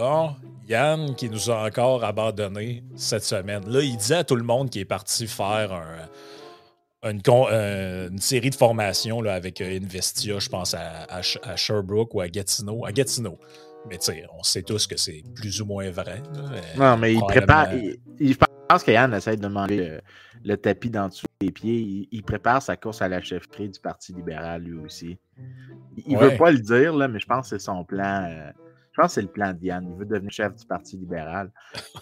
Bon, Yann qui nous a encore abandonnés cette semaine. Là, il disait à tout le monde qu'il est parti faire une, euh, une, série de formations là, avec euh, Investia, je pense à, à, Sherbrooke ou à Gatineau. À Gatineau. Mais tu sais, on sait tous que c'est plus ou moins vrai. non, mais il prépare. Il, pense que Yann essaie de demander le, tapis dans dessous des pieds. Il, prépare sa course à la chefferie du Parti libéral, lui aussi. Il ne veut pas le dire, là, mais je pense que c'est son plan. Euh, je c'est le plan de Yann. Il veut devenir chef du Parti libéral.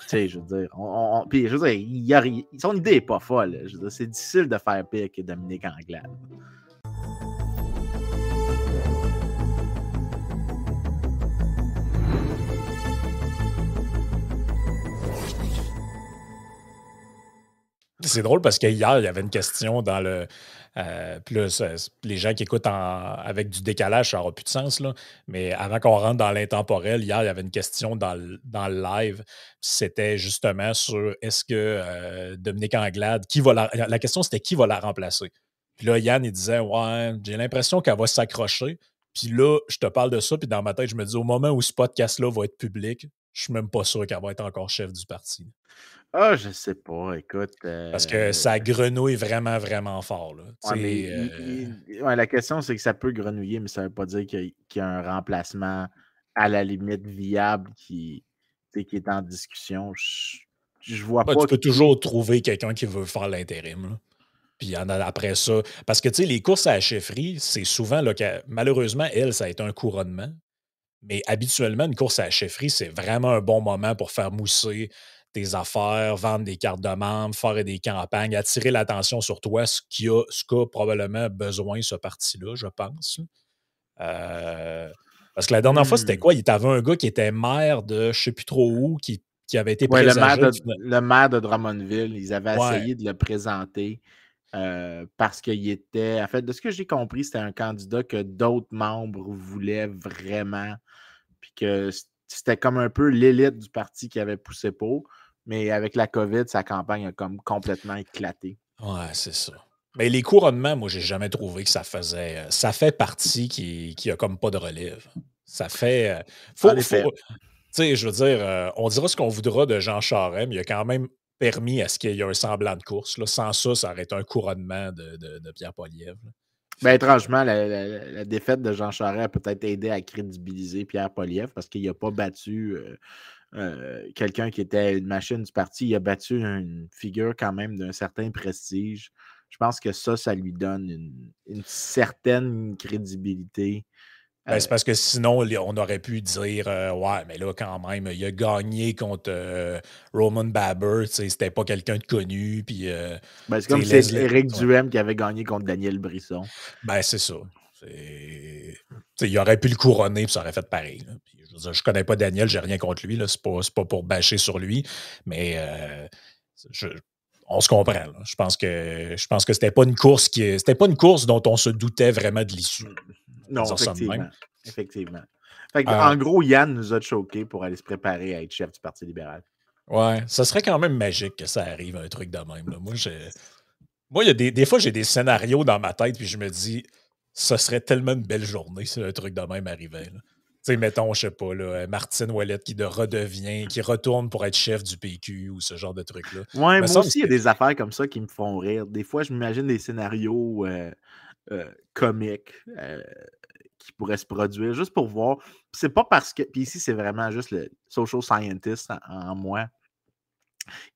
tu je veux dire. On, puis, je veux dire, son idée n'est pas folle. c'est difficile de faire pire que Dominique Anglade. C'est drôle parce qu'hier, il y avait une question dans le. Euh, plus les gens qui écoutent avec du décalage, ça n'aura plus de sens. Mais avant qu'on rentre dans l'intemporel, hier, il y avait une question dans le, live. C'était justement sur est-ce que euh, Dominique Anglade, qui va la, la question c'était qui va la remplacer? Puis là, Yann, il disait Ouais, j'ai l'impression qu'elle va s'accrocher. Puis là, je te parle de ça, puis dans ma tête, je me dis au moment où ce podcast-là va être public, je suis même pas sûr qu'elle va être encore chef du parti. Ah, je sais pas, écoute. Parce que ça grenouille vraiment, vraiment fort. Là. Euh la question, c'est que ça peut grenouiller, mais ça veut pas dire qu'il y, a un remplacement à la limite viable qui, qui est en discussion. Je, vois pas. Tu peux toujours trouver quelqu'un qui veut faire l'intérim. Puis après ça. Parce que tu sais, les courses à la chefferie, c'est souvent, là, malheureusement, elle, ça a été un couronnement. Mais habituellement, une course à la chefferie, c'est vraiment un bon moment pour faire mousser tes affaires, vendre des cartes de membres, faire des campagnes, attirer l'attention sur toi, ce qui a, ce qu'a probablement besoin ce parti-là, je pense. Euh, parce que la dernière fois, c'était mmh. quoi? Il y avait un gars qui était maire de je ne sais plus trop où, qui, avait été ouais, le, maire de, le maire de Drummondville. Ils avaient essayé de le présenter euh, parce qu'il était. En fait, de ce que j'ai compris, c'était un candidat que d'autres membres voulaient vraiment. Puis que c'était comme un peu l'élite du parti qui avait poussé pour. Mais avec la COVID, sa campagne a comme complètement éclaté. Ouais, c'est ça. Mais les couronnements, moi, j'ai jamais trouvé que ça faisait. Euh, ça fait partie qui, qui a comme pas de relève. Ça fait. Euh, faut, tu sais, je veux dire, euh, on dira ce qu'on voudra de Jean Charest, mais il a quand même permis à ce qu'il y ait un semblant de course. Là. Sans ça, ça aurait été un couronnement de, de, Pierre Poilievre. Ben, étrangement, la, défaite de Jean Charest a peut-être aidé à crédibiliser Pierre Poilievre parce qu'il n'a pas battu euh, quelqu'un qui était une machine du parti, il a battu une figure quand même d'un certain prestige. Je pense que ça, ça lui donne une, certaine crédibilité. Ben, c'est euh parce que sinon, on aurait pu dire euh, Ouais, mais là, quand même, il a gagné contre Roman Baber. C'était pas quelqu'un de connu. Puis, ben, c'est comme si c'était Eric Duhem qui avait gagné contre Daniel Brisson. Ben, c'est ça. Il aurait pu le couronner, puis ça aurait fait pareil. Je, ne connais pas Daniel, j'ai rien contre lui. Ce n'est pas, pour bâcher sur lui, mais euh, on se comprend. Je pense que je pense que c'était pas une course qui c'était pas une course dont on se doutait vraiment de l'issue. Non, effectivement. effectivement. Euh en gros, Yann nous a choqués pour aller se préparer à être chef du Parti libéral. Ouais, ça serait quand même magique que ça arrive, un truc de même. Moi, Moi, il y a des, des fois, j'ai des scénarios dans ma tête, puis je me dis, ce serait tellement une belle journée si un truc de même arrivait. Sais, mettons, je sais pas, là, Martine Ouellette qui de redevient, qui retourne pour être chef du PQ ou ce genre de truc-là. Ouais, moi aussi, il y a des affaires comme ça qui me font rire. Des fois, je m'imagine des scénarios euh, euh, comiques euh, qui pourraient se produire juste pour voir. C'est pas parce que. Puis ici, c'est vraiment juste le social scientist en moi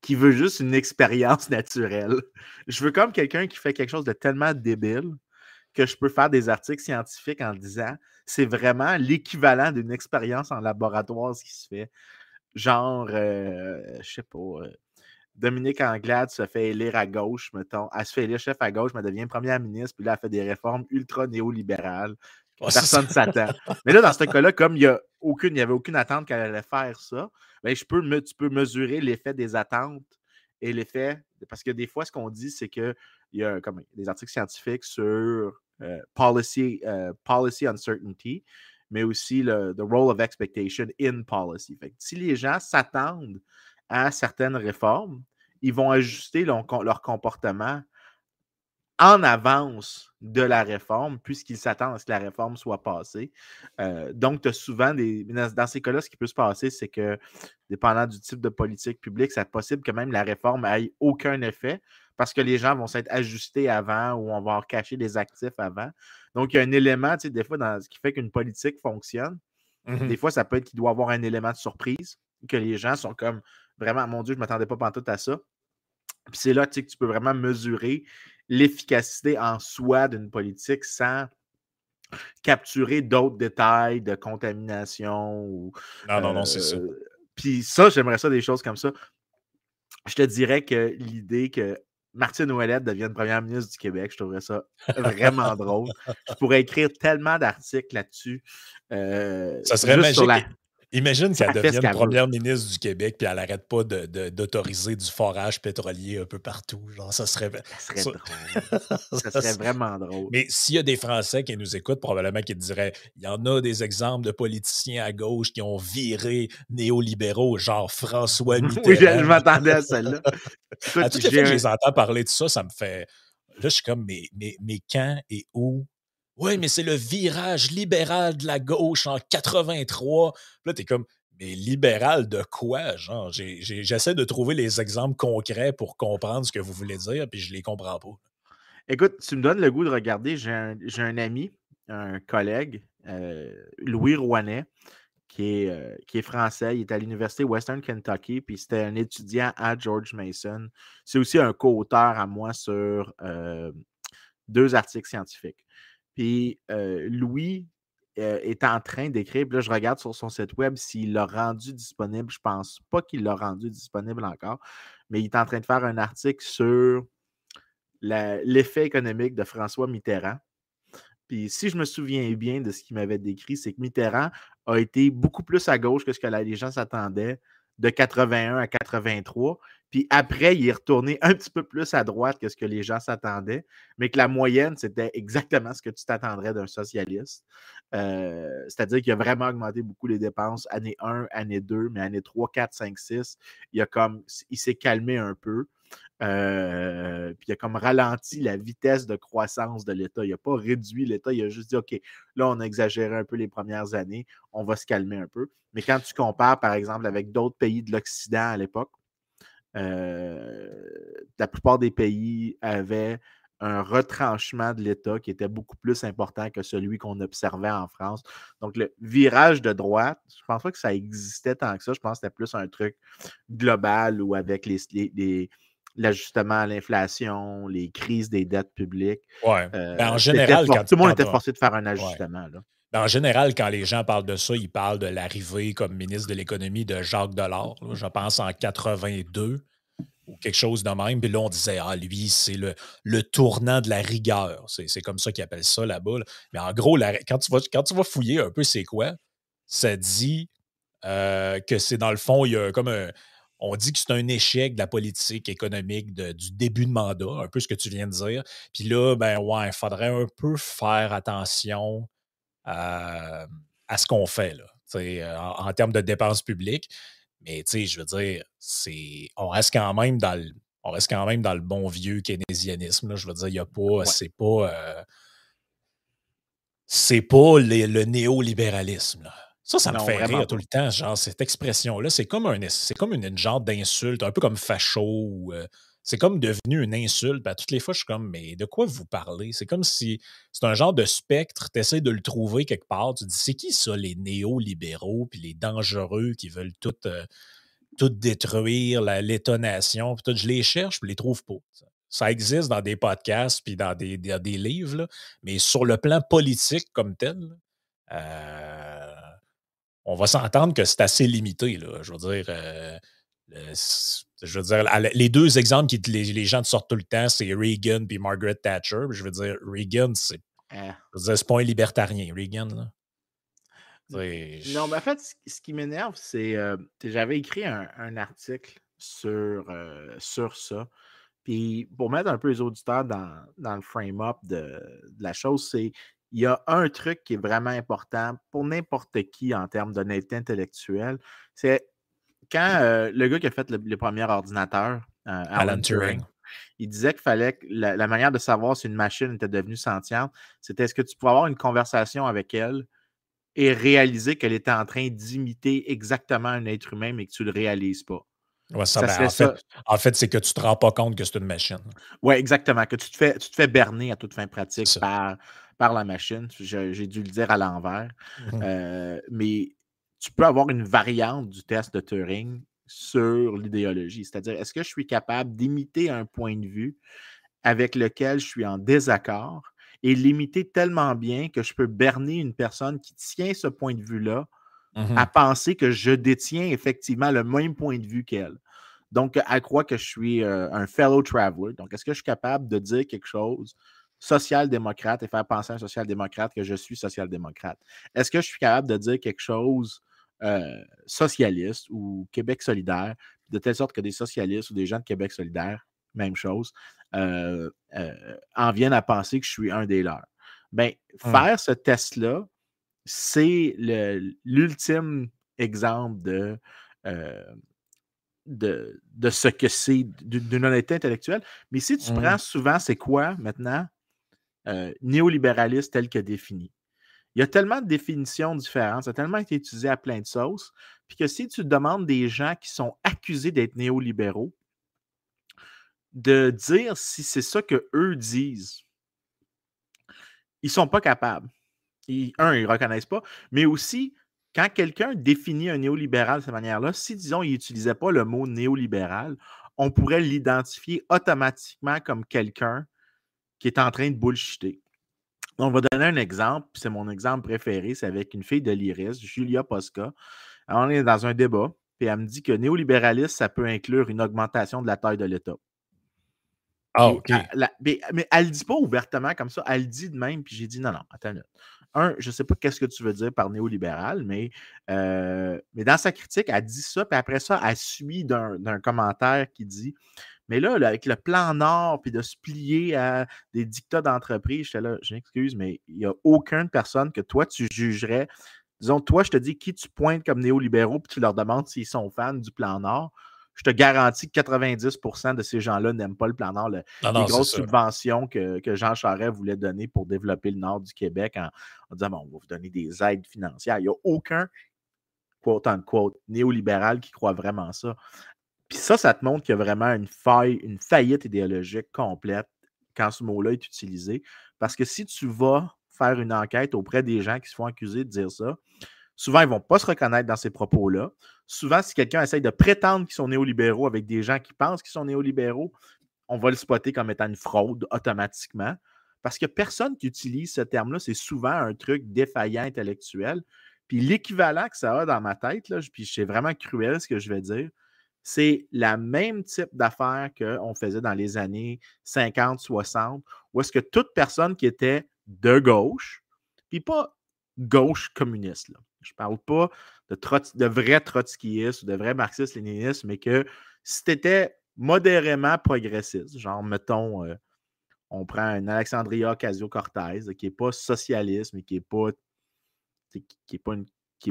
qui veut juste une expérience naturelle. Je veux comme quelqu'un qui fait quelque chose de tellement débile que je peux faire des articles scientifiques en disant c'est vraiment l'équivalent d'une expérience en laboratoire ce qui se fait. Genre, euh, je sais pas, euh, Dominique Anglade se fait élire à gauche, mettons. Elle se fait élire chef à gauche, mais elle devient première ministre, puis là, elle fait des réformes ultra néolibérales. Personne ne s'attend. Mais là, dans ce cas-là, comme il n'y avait aucune attente qu'elle allait faire ça, ben, je peux tu peux mesurer l'effet des attentes et l'effet. Parce que des fois, ce qu'on dit, c'est qu'il y a comme, des articles scientifiques sur euh, policy, euh, policy uncertainty, mais aussi le the role of expectation in policy. si les gens s'attendent à certaines réformes, ils vont ajuster leur, comportement en avance de la réforme, puisqu'ils s'attendent à ce que la réforme soit passée. Euh, donc, tu as souvent des. Dans ces cas-là, ce qui peut se passer, c'est que, dépendant du type de politique publique, c'est possible que même la réforme n'ait aucun effet parce que les gens vont s'être ajustés avant ou on va caché des actifs avant. Donc, il y a un élément, tu sais, des fois, dans ce qui fait qu'une politique fonctionne. Des mmh fois, ça peut être qu'il doit avoir un élément de surprise, que les gens sont comme vraiment, mon Dieu, je ne m'attendais pas tout à ça. Puis c'est là que tu peux vraiment mesurer l'efficacité en soi d'une politique sans capturer d'autres détails de contamination. Ou, non, non, non, c'est ça. Euh, puis ça, j'aimerais ça, des choses comme ça. Je te dirais que l'idée que Martine Ouellette devienne première ministre du Québec, je trouverais ça vraiment drôle. Je pourrais écrire tellement d'articles là-dessus. Euh, ça serait magique. Imagine qu'elle devienne première ministre du Québec puis elle n'arrête pas d'autoriser du forage pétrolier un peu partout. Genre, ça serait. Ça serait drôle. ça serait vraiment drôle. Mais s'il y a des Français qui nous écoutent, probablement qu'ils diraient il y en a des exemples de politiciens à gauche qui ont viré néolibéraux, genre François Mitterrand. oui, je, m'attendais à celle-là. à toutes les fois que je les entends parler de ça, ça me fait. Là, je suis comme, mais, mais, mais quand et où oui, mais c'est le virage libéral de la gauche en 83. Là, t'es comme, mais libéral de quoi? Genre, j'essaie de trouver les exemples concrets pour comprendre ce que vous voulez dire, puis je les comprends pas. Écoute, tu me donnes le goût de regarder. J'ai un, ami, un collègue, euh, Louis Rouanet, qui est, euh, qui est français. Il est à l'Université Western Kentucky, puis c'était un étudiant à George Mason. C'est aussi un co-auteur à moi sur euh, deux articles scientifiques. Puis Louis est en train d'écrire, là, je regarde sur son site web s'il l'a rendu disponible. Je ne pense pas qu'il l'a rendu disponible encore, mais il est en train de faire un article sur l'effet économique de François Mitterrand. Puis si je me souviens bien de ce qu'il m'avait décrit, c'est que Mitterrand a été beaucoup plus à gauche que ce que les gens s'attendaient de 81 à 83. Puis après, il est retourné un petit peu plus à droite que ce que les gens s'attendaient, mais que la moyenne, c'était exactement ce que tu t'attendrais d'un socialiste. Euh, c'est-à-dire qu'il a vraiment augmenté beaucoup les dépenses année 1, année 2, mais année 3, 4, 5, 6, il, a comme, il s'est calmé un peu. Euh, puis il a comme ralenti la vitesse de croissance de l'État. Il n'a pas réduit l'État, il a juste dit OK, là, on a exagéré un peu les premières années, on va se calmer un peu. Mais quand tu compares, par exemple, avec d'autres pays de l'Occident à l'époque, euh, la plupart des pays avaient un retranchement de l'État qui était beaucoup plus important que celui qu'on observait en France. Donc, le virage de droite, je ne pense pas que ça existait tant que ça. Je pense que c'était plus un truc global ou avec les, l'ajustement à l'inflation, les crises des dettes publiques. Oui. Euh, ben, en général, quand, tout le monde était forcé de faire un ajustement. Là. Ben, en général, quand les gens parlent de ça, ils parlent de l'arrivée comme ministre de l'économie de Jacques Delors. je pense en 82 ou quelque chose de même. Puis là, on disait, ah, lui, c'est le, le tournant de la rigueur. C'est comme ça qu'ils appellent ça là-bas. Mais en gros, quand, tu vas, quand tu vas fouiller un peu c'est quoi, ça dit euh, que c'est dans le fond, il y a comme un. On dit que c'est un échec de la politique économique du début de mandat, un peu ce que tu viens de dire. Puis là, ben ouais, il faudrait un peu faire attention à, ce qu'on fait là, euh, en, en, termes de dépenses publiques. Mais je veux dire, c'est. On reste quand même dans le. On reste quand même dans le bon vieux keynésianisme. Là. Je veux dire, il n'y a pas. C'est pas. Euh, c'est pas le néolibéralisme. Ça, ça me fait rire tout le temps. Genre, cette expression-là, c'est comme, un, comme une, genre d'insulte, un peu comme facho ou. Euh, c'est comme devenu une insulte. À toutes les fois, je suis comme, mais de quoi vous parlez? C'est comme si c'est un genre de spectre, tu essaies de le trouver quelque part. Tu dis, c'est qui ça, les néolibéraux, puis les dangereux qui veulent tout, euh, tout détruire, l'étonnation, puis tout. Je les cherche, puis je les trouve pas. Ça existe dans des podcasts, puis dans des, des livres, mais sur le plan politique comme tel, euh, on va s'entendre que c'est assez limité. Là. Je veux dire, euh, je veux dire, les deux exemples que les, gens te sortent tout le temps, c'est Reagan et Margaret Thatcher. Je veux dire, Reagan, c'est ah. pas un libertarien, Reagan. Non, mais en fait, ce qui m'énerve, c'est euh, j'avais écrit un, article sur, euh, sur ça. Puis pour mettre un peu les auditeurs dans, dans le frame-up de, de, la chose, c'est il y a un truc qui est vraiment important pour n'importe qui en termes d'honnêteté intellectuelle, c'est quand euh, le gars qui a fait le, premier ordinateur, euh, Alan, Turing, il disait qu'il fallait que la, la, manière de savoir si une machine était devenue sentiente, c'était est-ce que tu pouvais avoir une conversation avec elle et réaliser qu'elle était en train d'imiter exactement un être humain, mais que tu ne le réalises pas? Ouais, ça, ben, en, fait, en, fait, c'est que tu ne te rends pas compte que c'est une machine. Oui, exactement. Que tu te fais, tu te fais berner à toute fin pratique par, par la machine. J'ai dû le dire à l'envers. Mmh euh, mais tu peux avoir une variante du test de Turing sur l'idéologie. C'est-à-dire, est-ce que je suis capable d'imiter un point de vue avec lequel je suis en désaccord et l'imiter tellement bien que je peux berner une personne qui tient ce point de vue-là mmh à penser que je détiens effectivement le même point de vue qu'elle? Donc, elle croit que je suis euh, un fellow traveler. Donc, est-ce que je suis capable de dire quelque chose social-démocrate et faire penser à un social-démocrate que je suis social-démocrate? Est-ce que je suis capable de dire quelque chose euh, socialiste ou Québec solidaire, de telle sorte que des socialistes ou des gens de Québec solidaire, même chose, euh, en viennent à penser que je suis un des leurs? Bien, mmh. faire ce test-là, c'est l'ultime exemple de, de, de, ce que c'est d'une honnêteté intellectuelle. Mais si tu prends mmh. souvent, c'est quoi maintenant? Euh, néolibéraliste tel que défini? Il y a tellement de définitions différentes, ça a tellement été utilisé à plein de sauces, puis que si tu demandes des gens qui sont accusés d'être néolibéraux, de dire si c'est ça que eux disent, ils ne sont pas capables. un, ils ne reconnaissent pas, mais aussi, quand quelqu'un définit un néolibéral de cette manière-là, si, disons, il n'utilisait pas le mot néolibéral, on pourrait l'identifier automatiquement comme quelqu'un qui est en train de bullshiter. On va donner un exemple, c'est mon exemple préféré, c'est avec une fille de l'IRIS, Julia Posca. on est dans un débat, puis elle me dit que néolibéralisme, ça peut inclure une augmentation de la taille de l'État. Ah, OK. mais, elle ne le dit pas ouvertement comme ça, elle le dit de même, puis j'ai dit non, non, attends un, je ne sais pas qu'est-ce que tu veux dire par néolibéral, mais, euh, mais dans sa critique, elle dit ça, puis après ça, elle suit d'un commentaire qui dit Mais là, avec le plan Nord, puis de se plier à des dictats d'entreprise, j'étais là, je m'excuse, mais il n'y a aucune personne que toi, tu jugerais. Disons, toi, je te dis qui tu pointes comme néolibéraux, puis tu leur demandes s'ils sont fans du plan Nord je te garantis que 90% de ces gens-là n'aiment pas le plan Nord. les grosses subventions que, Jean Charest voulait donner pour développer le Nord du Québec en, disant bon, on va vous donner des aides financières. Il n'y a aucun, quote unquote, néolibéral qui croit vraiment ça. Puis ça, ça te montre qu'il y a vraiment une faille, une faillite idéologique complète quand ce mot-là est utilisé. Parce que si tu vas faire une enquête auprès des gens qui se font accuser de dire ça, Souvent, ils ne vont pas se reconnaître dans ces propos-là. Souvent, si quelqu'un essaye de prétendre qu'ils sont néolibéraux avec des gens qui pensent qu'ils sont néolibéraux, on va le spotter comme étant une fraude automatiquement. Parce que personne qui utilise ce terme-là, c'est souvent un truc défaillant intellectuel. Puis l'équivalent que ça a dans ma tête, là, puis c'est vraiment cruel ce que je vais dire, c'est la même type d'affaire qu'on faisait dans les années 50, 60, où est-ce que toute personne qui était de gauche, puis pas gauche communiste, je ne parle pas de, de vrai trotskistes ou de vrai marxistes-léninistes, mais que si tu étais modérément progressiste, genre, mettons, euh, on prend un Alexandria Ocasio-Cortez, qui n'est pas socialiste, mais qui n'est pas, est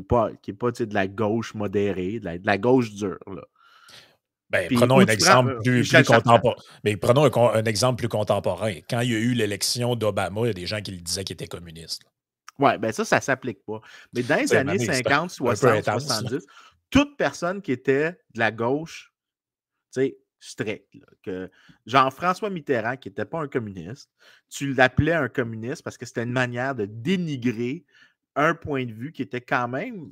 pas, qui est pas, de la gauche modérée, de la, gauche dure. Ben, prenons un exemple plus, contemporain. Mais prenons un, exemple plus contemporain. Quand il y a eu l'élection d'Obama, il y a des gens qui le disaient qu'il était communiste. Oui, ben ça, ça ne s'applique pas. Mais dans les années 50, 60, 70, toute personne qui était de la gauche, tu sais, strict, que Jean-François Mitterrand, qui n'était pas un communiste, tu l'appelais un communiste parce que c'était une manière de dénigrer un point de vue qui était quand même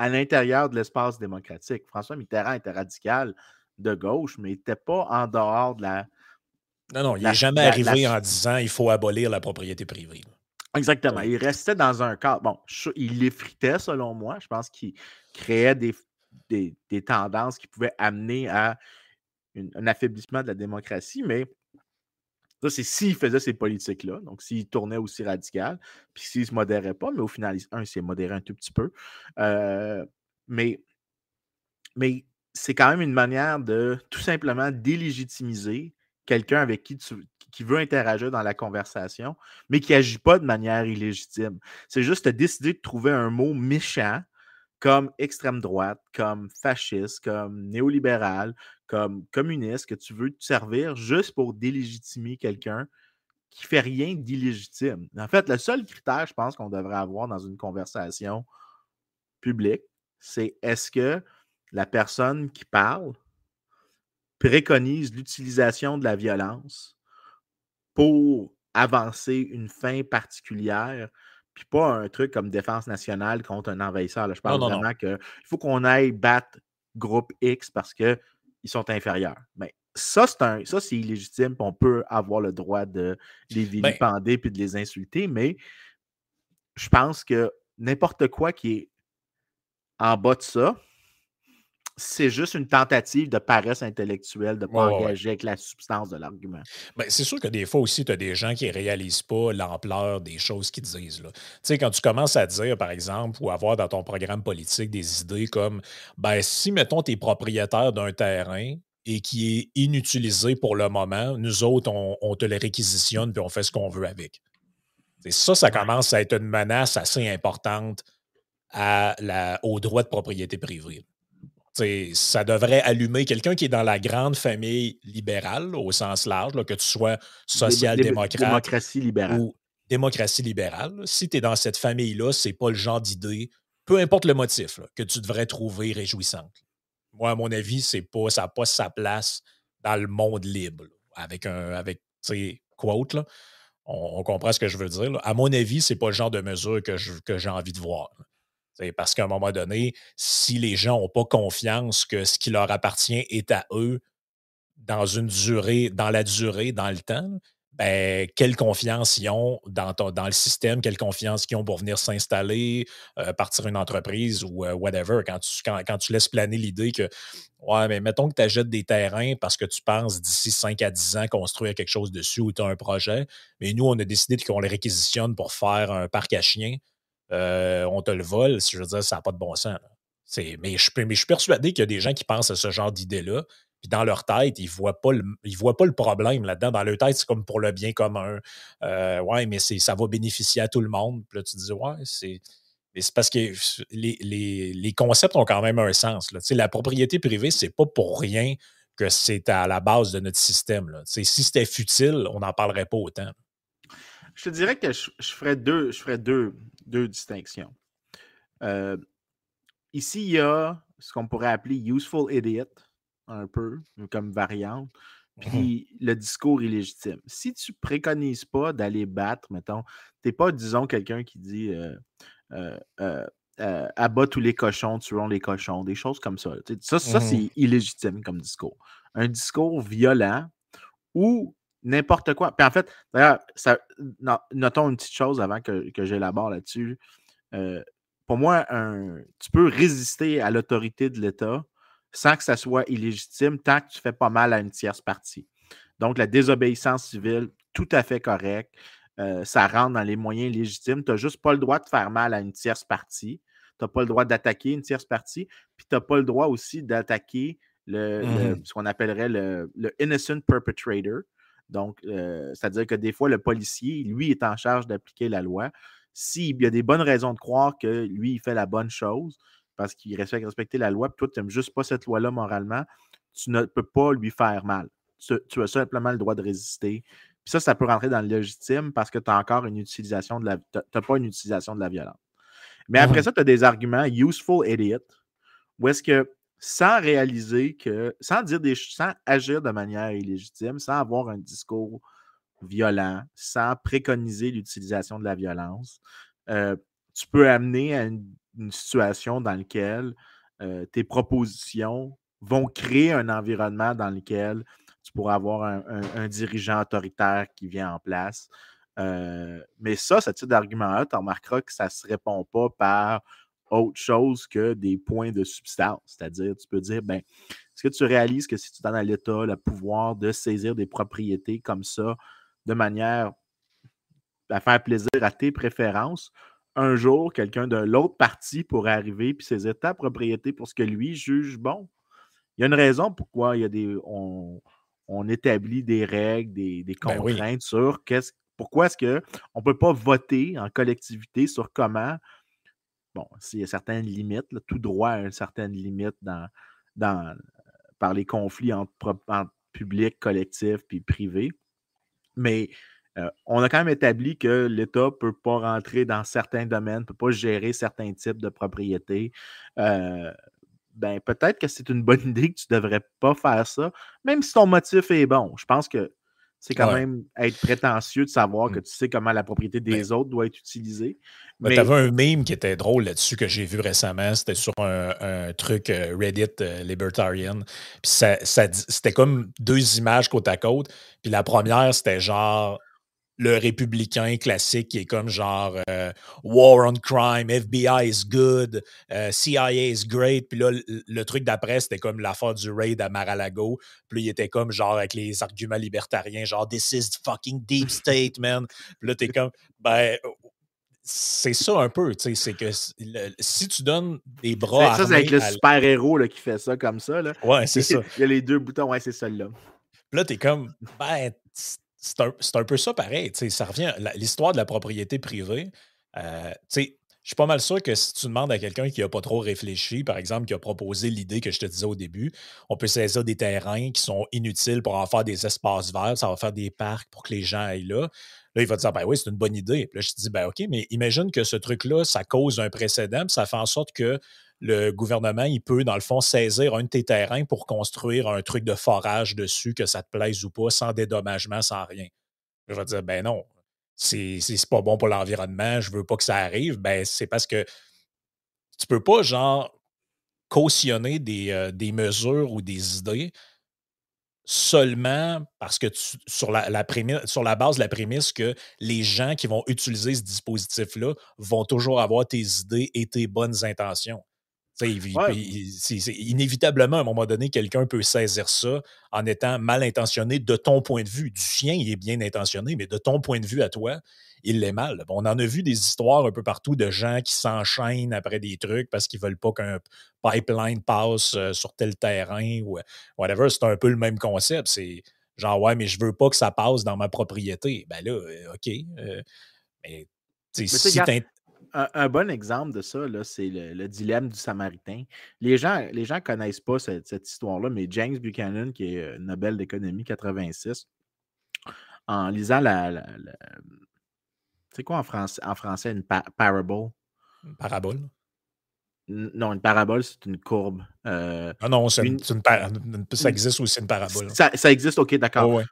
à l'intérieur de l'espace démocratique. François Mitterrand était radical de gauche, mais il n'était pas en dehors de la. Non, non, il n'est jamais arrivé en disant il faut abolir la propriété privée. Exactement. Il restait dans un cadre. Bon, il l'effritait, selon moi. Je pense qu'il créait des, des, tendances qui pouvaient amener à un affaiblissement de la démocratie, mais ça, c'est s'il faisait ces politiques-là. Donc, s'il tournait aussi radical, puis s'il ne se modérait pas, mais au final, un, il s'est modéré un tout petit peu. Euh, mais c'est quand même une manière de tout simplement délégitimiser quelqu'un avec qui tu, qui veut interagir dans la conversation, mais qui n'agit pas de manière illégitime. C'est juste de décider de trouver un mot méchant, comme extrême droite, comme fasciste, comme néolibéral, comme communiste, que tu veux te servir juste pour délégitimer quelqu'un qui fait rien d'illégitime. En fait, le seul critère, je pense, qu'on devrait avoir dans une conversation publique, c'est est-ce que la personne qui parle préconise l'utilisation de la violence pour avancer une fin particulière, puis pas un truc comme défense nationale contre un envahisseur? Je parle vraiment qu'il faut qu'on aille battre groupe X parce qu'ils sont inférieurs. Mais ça, c'est un, ça, c'est illégitime, on peut avoir le droit de les ben vilipender puis de les insulter, mais je pense que n'importe quoi qui est en bas de ça, c'est juste une tentative de paresse intellectuelle, de ne pas engager avec la substance de l'argument. Ben, c'est sûr que des fois aussi, tu as des gens qui ne réalisent pas l'ampleur des choses qu'ils disent. Tu sais, quand tu commences à dire, par exemple, ou avoir dans ton programme politique des idées comme ben, si, mettons, tu es propriétaire d'un terrain et qui est inutilisé pour le moment, nous autres, on, te le réquisitionne puis on fait ce qu'on veut avec. Et ça, ça commence à être une menace assez importante à la, au droit de propriété privée ça devrait allumer quelqu'un qui est dans la grande famille libérale au sens large, que tu sois social-démocrate démocratie libérale. ou démocratie libérale. Si tu es dans cette famille-là, c'est pas le genre d'idée, peu importe le motif, que tu devrais trouver réjouissante. Moi, à mon avis, c'est pas, ça n'a pas sa place dans le monde libre. avec un avec, quote, là, on, comprend ce que je veux dire. À mon avis, c'est pas le genre de mesure que j'ai envie de voir. Parce qu'à un moment donné, si les gens n'ont pas confiance que ce qui leur appartient est à eux dans une durée, dans la durée, dans le temps, ben, quelle confiance ils ont dans, le système, quelle confiance ils ont pour venir s'installer, euh, partir une entreprise ou euh, whatever. Quand tu, quand, tu laisses planer l'idée que, ouais, mais mettons que tu achètes des terrains parce que tu penses d'ici 5 à 10 ans construire quelque chose dessus ou tu as un projet, mais nous, on a décidé qu'on les réquisitionne pour faire un parc à chiens. Euh, on te le vole, je veux dire, ça n'a pas de bon sens. Mais je, suis persuadé qu'il y a des gens qui pensent à ce genre d'idée-là, puis dans leur tête, ils ne voient, pas le, problème là-dedans. Dans leur tête, c'est comme pour le bien commun. Euh, ouais, mais ça va bénéficier à tout le monde. Puis là, tu dis, ouais, c'est. c'est parce que les, concepts ont quand même un sens. La propriété privée, c'est pas pour rien que c'est à la base de notre système. Si c'était futile, on n'en parlerait pas autant. Je te dirais que je, ferais deux, je ferais deux, deux distinctions. Euh, ici, il y a ce qu'on pourrait appeler useful idiot, un peu, comme variante, mmh puis le discours illégitime. Si tu préconises pas d'aller battre, mettons, tu n'es pas, disons, quelqu'un qui dit euh, euh, abat tous les cochons, tuons les cochons, des choses comme ça. Ça, ça mmh c'est illégitime comme discours. Un discours violent ou n'importe quoi. Puis en fait, d'ailleurs, notons une petite chose avant que, que j'élabore là-dessus. Euh, pour moi, tu peux résister à l'autorité de l'État sans que ça soit illégitime tant que tu fais pas mal à une tierce partie. Donc, la désobéissance civile, tout à fait correct. Euh, ça rentre dans les moyens légitimes. Tu n'as juste pas le droit de faire mal à une tierce partie. Tu n'as pas le droit d'attaquer une tierce partie. Puis tu n'as pas le droit aussi d'attaquer le, mmh ce qu'on appellerait le, le, innocent perpetrator. Donc, euh, c'est-à-dire que des fois, le policier, lui, est en charge d'appliquer la loi. S'il y a des bonnes raisons de croire que lui, il fait la bonne chose parce qu'il respecte respecter la loi, puis toi, tu n'aimes juste pas cette loi-là moralement, tu ne peux pas lui faire mal. Tu, as simplement le droit de résister. Puis ça, ça peut rentrer dans le légitime parce que tu as encore une utilisation de la. Tu pas une utilisation de la violence. Mais après ça, tu as des arguments useful idiot, où est-ce que sans réaliser que, sans dire des sans agir de manière illégitime, sans avoir un discours violent, sans préconiser l'utilisation de la violence, tu peux amener à une, situation dans laquelle tes propositions vont créer un environnement dans lequel tu pourras avoir un, dirigeant autoritaire qui vient en place. Mais ça, ce type d'argument-là, tu remarqueras que ça ne se répond pas par autre chose que des points de substance. C'est-à-dire, tu peux dire, ben, est-ce que tu réalises que si tu donnes à l'État le pouvoir de saisir des propriétés comme ça, de manière à faire plaisir à tes préférences, un jour, quelqu'un de l'autre partie pourrait arriver et saisir ta propriété pour ce que lui juge bon? Il y a une raison pourquoi il y a des, on, établit des règles, des, ben contraintes sur qu'est-ce, pourquoi est-ce qu'on ne peut pas voter en collectivité sur comment bon, s'il y a certaines limites, tout droit à une certaine limite dans, dans, par les conflits entre, public, collectif puis privé. Mais euh, on a quand même établi que l'État ne peut pas rentrer dans certains domaines, ne peut pas gérer certains types de propriétés. Euh, ben, peut-être que c'est une bonne idée que tu ne devrais pas faire ça, même si ton motif est bon. Je pense que c'est quand même être prétentieux de savoir que mmh. tu sais comment la propriété ben des autres doit être utilisée. Mais, tu avais un meme qui était drôle là-dessus que j'ai vu récemment. C'était sur un, truc euh, Reddit libertarian. Puis ça, c'était comme deux images côte à côte. Puis la première, c'était genre le républicain classique qui est comme genre euh, War on crime, FBI is good, euh, CIA is great. Puis là, le, truc d'après, c'était comme l'affaire du raid à Mar-a-Lago. Puis il était comme genre avec les arguments libertariens, genre This is fucking deep state, man. Puis là, t'es comme, ben, c'est ça un peu, tu sais, c'est que si tu donnes des bras Ça, c'est avec le super-héros qui fait ça comme ça. Là. Ouais, c'est ça. Il y a les deux boutons, ouais, c'est celui-là. Là, t'es comme, ben, c'est un, peu ça pareil. Ça revient l'histoire de la propriété privée. Euh, je suis pas mal sûr que si tu demandes à quelqu'un qui n'a pas trop réfléchi, par exemple, qui a proposé l'idée que je te disais au début, on peut saisir des terrains qui sont inutiles pour en faire des espaces verts, ça va faire des parcs pour que les gens aillent là. Là, il va te dire, ben oui, c'est une bonne idée. Puis là, je te dis, ben OK, mais imagine que ce truc-là, ça cause un précédent, puis ça fait en sorte que le gouvernement, il peut, dans le fond, saisir un de tes terrains pour construire un truc de forage dessus, que ça te plaise ou pas, sans dédommagement, sans rien. Je vais te dire, ben non, c'est pas bon pour l'environnement, je veux pas que ça arrive. Ben, c'est parce que tu peux pas, genre, cautionner des, euh, des mesures ou des idées seulement parce que sur, la, sur la base de la prémisse que les gens qui vont utiliser ce dispositif-là vont toujours avoir tes idées et tes bonnes intentions inévitablement, à un moment donné, quelqu'un peut saisir ça en étant mal intentionné de ton point de vue. Du sien, il est bien intentionné, mais de ton point de vue à toi, il l'est mal. On en a vu des histoires un peu partout de gens qui s'enchaînent après des trucs parce qu'ils ne veulent pas qu'un pipeline passe euh, sur tel terrain ou whatever. C'est un peu le même concept. C'est genre, ouais, mais je veux pas que ça passe dans ma propriété. Ben là, euh, OK. Euh, mais, si un, bon exemple de ça, c'est le, dilemme du Samaritain. Les gens les gens connaissent pas cette, histoire-là, mais James Buchanan, qui est euh, Nobel d'économie 86, en lisant la. c'est quoi en français, une parable? Une parabole. Non, une parabole, c'est une courbe. Euh, ah non, ça existe aussi une parabole. Ça, existe, ok, d'accord.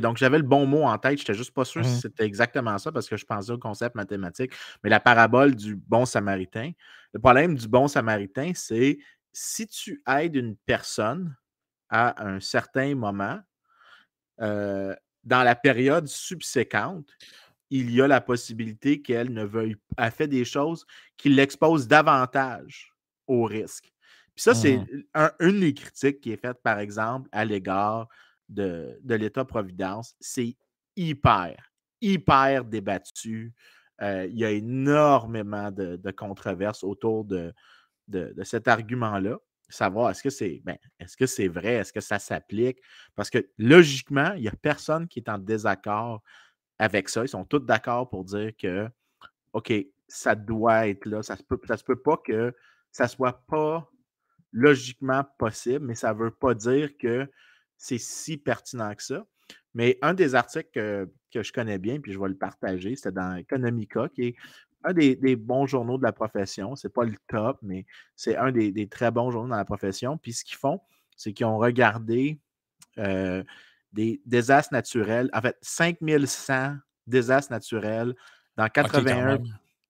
donc j'avais le bon mot en tête, je n'étais juste pas sûr si mmh c'était exactement ça parce que je pensais au concept mathématique. Mais la parabole du bon samaritain, le problème du bon samaritain, c'est si tu aides une personne à un certain moment, euh, dans la période subséquente, il y a la possibilité qu'elle ne veuille a fait des choses qui l'exposent davantage au risque. Puis ça, c'est mmh. une des critiques qui est faite, par exemple, à l'égard de, l'État-providence. C'est hyper, hyper débattu. Euh, il y a énormément de, controverses autour de, de, cet argument-là. Savoir est-ce que c'est ben, est-ce que c'est vrai, est-ce que ça s'applique? Parce que logiquement, il n'y a personne qui est en désaccord avec ça. Ils sont tous d'accord pour dire que, OK, ça doit être là. Ça ça se peut pas que ça soit pas logiquement possible, mais ça ne veut pas dire que c'est si pertinent que ça. Mais un des articles que, je connais bien, puis je vais le partager, c'était dans Economica, qui est un des, bons journaux de la profession. Ce n'est pas le top, mais c'est un des, très bons journaux dans la profession. Puis ce qu'ils font, c'est qu'ils ont regardé euh, des désastres naturels, en fait, 5100 désastres naturels dans 81,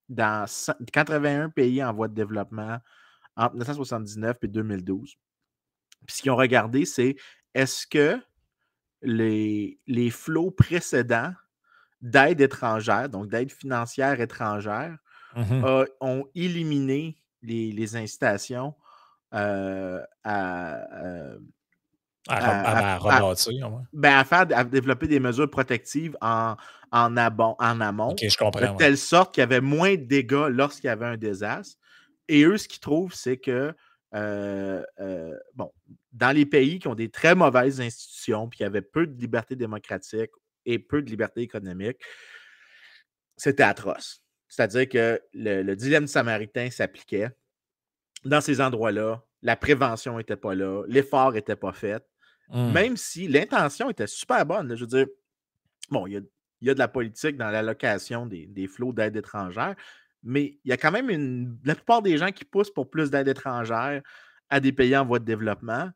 dans 81 pays en voie de développement entre 1979 et 2012. Puis ce qu'ils ont regardé, c'est est-ce que les, les flots précédents d'aide étrangère, donc d'aide financière étrangère, mmh ont éliminé les, incitations euh, à, euh, à, ben, faire, à développer des mesures protectives en, en, en amont. je comprends. De telle sorte qu'il y avait moins de dégâts lorsqu'il y avait un désastre. Et eux, ce qu'ils trouvent, c'est que, euh, euh, bon, dans les pays qui ont des très mauvaises institutions, puis qui avaient peu de liberté démocratique et peu de liberté économique, c'était atroce. C'est-à-dire que le, dilemme samaritain s'appliquait. Dans ces endroits-là, la prévention n'était pas là, l'effort n'était pas fait. Mmh. Même si l'intention était super bonne. Je veux dire, bon, il y a, de la politique dans l'allocation des, des flots d'aide étrangère, mais il y a quand même une. La plupart des gens qui poussent pour plus d'aide étrangère à des pays en voie de développement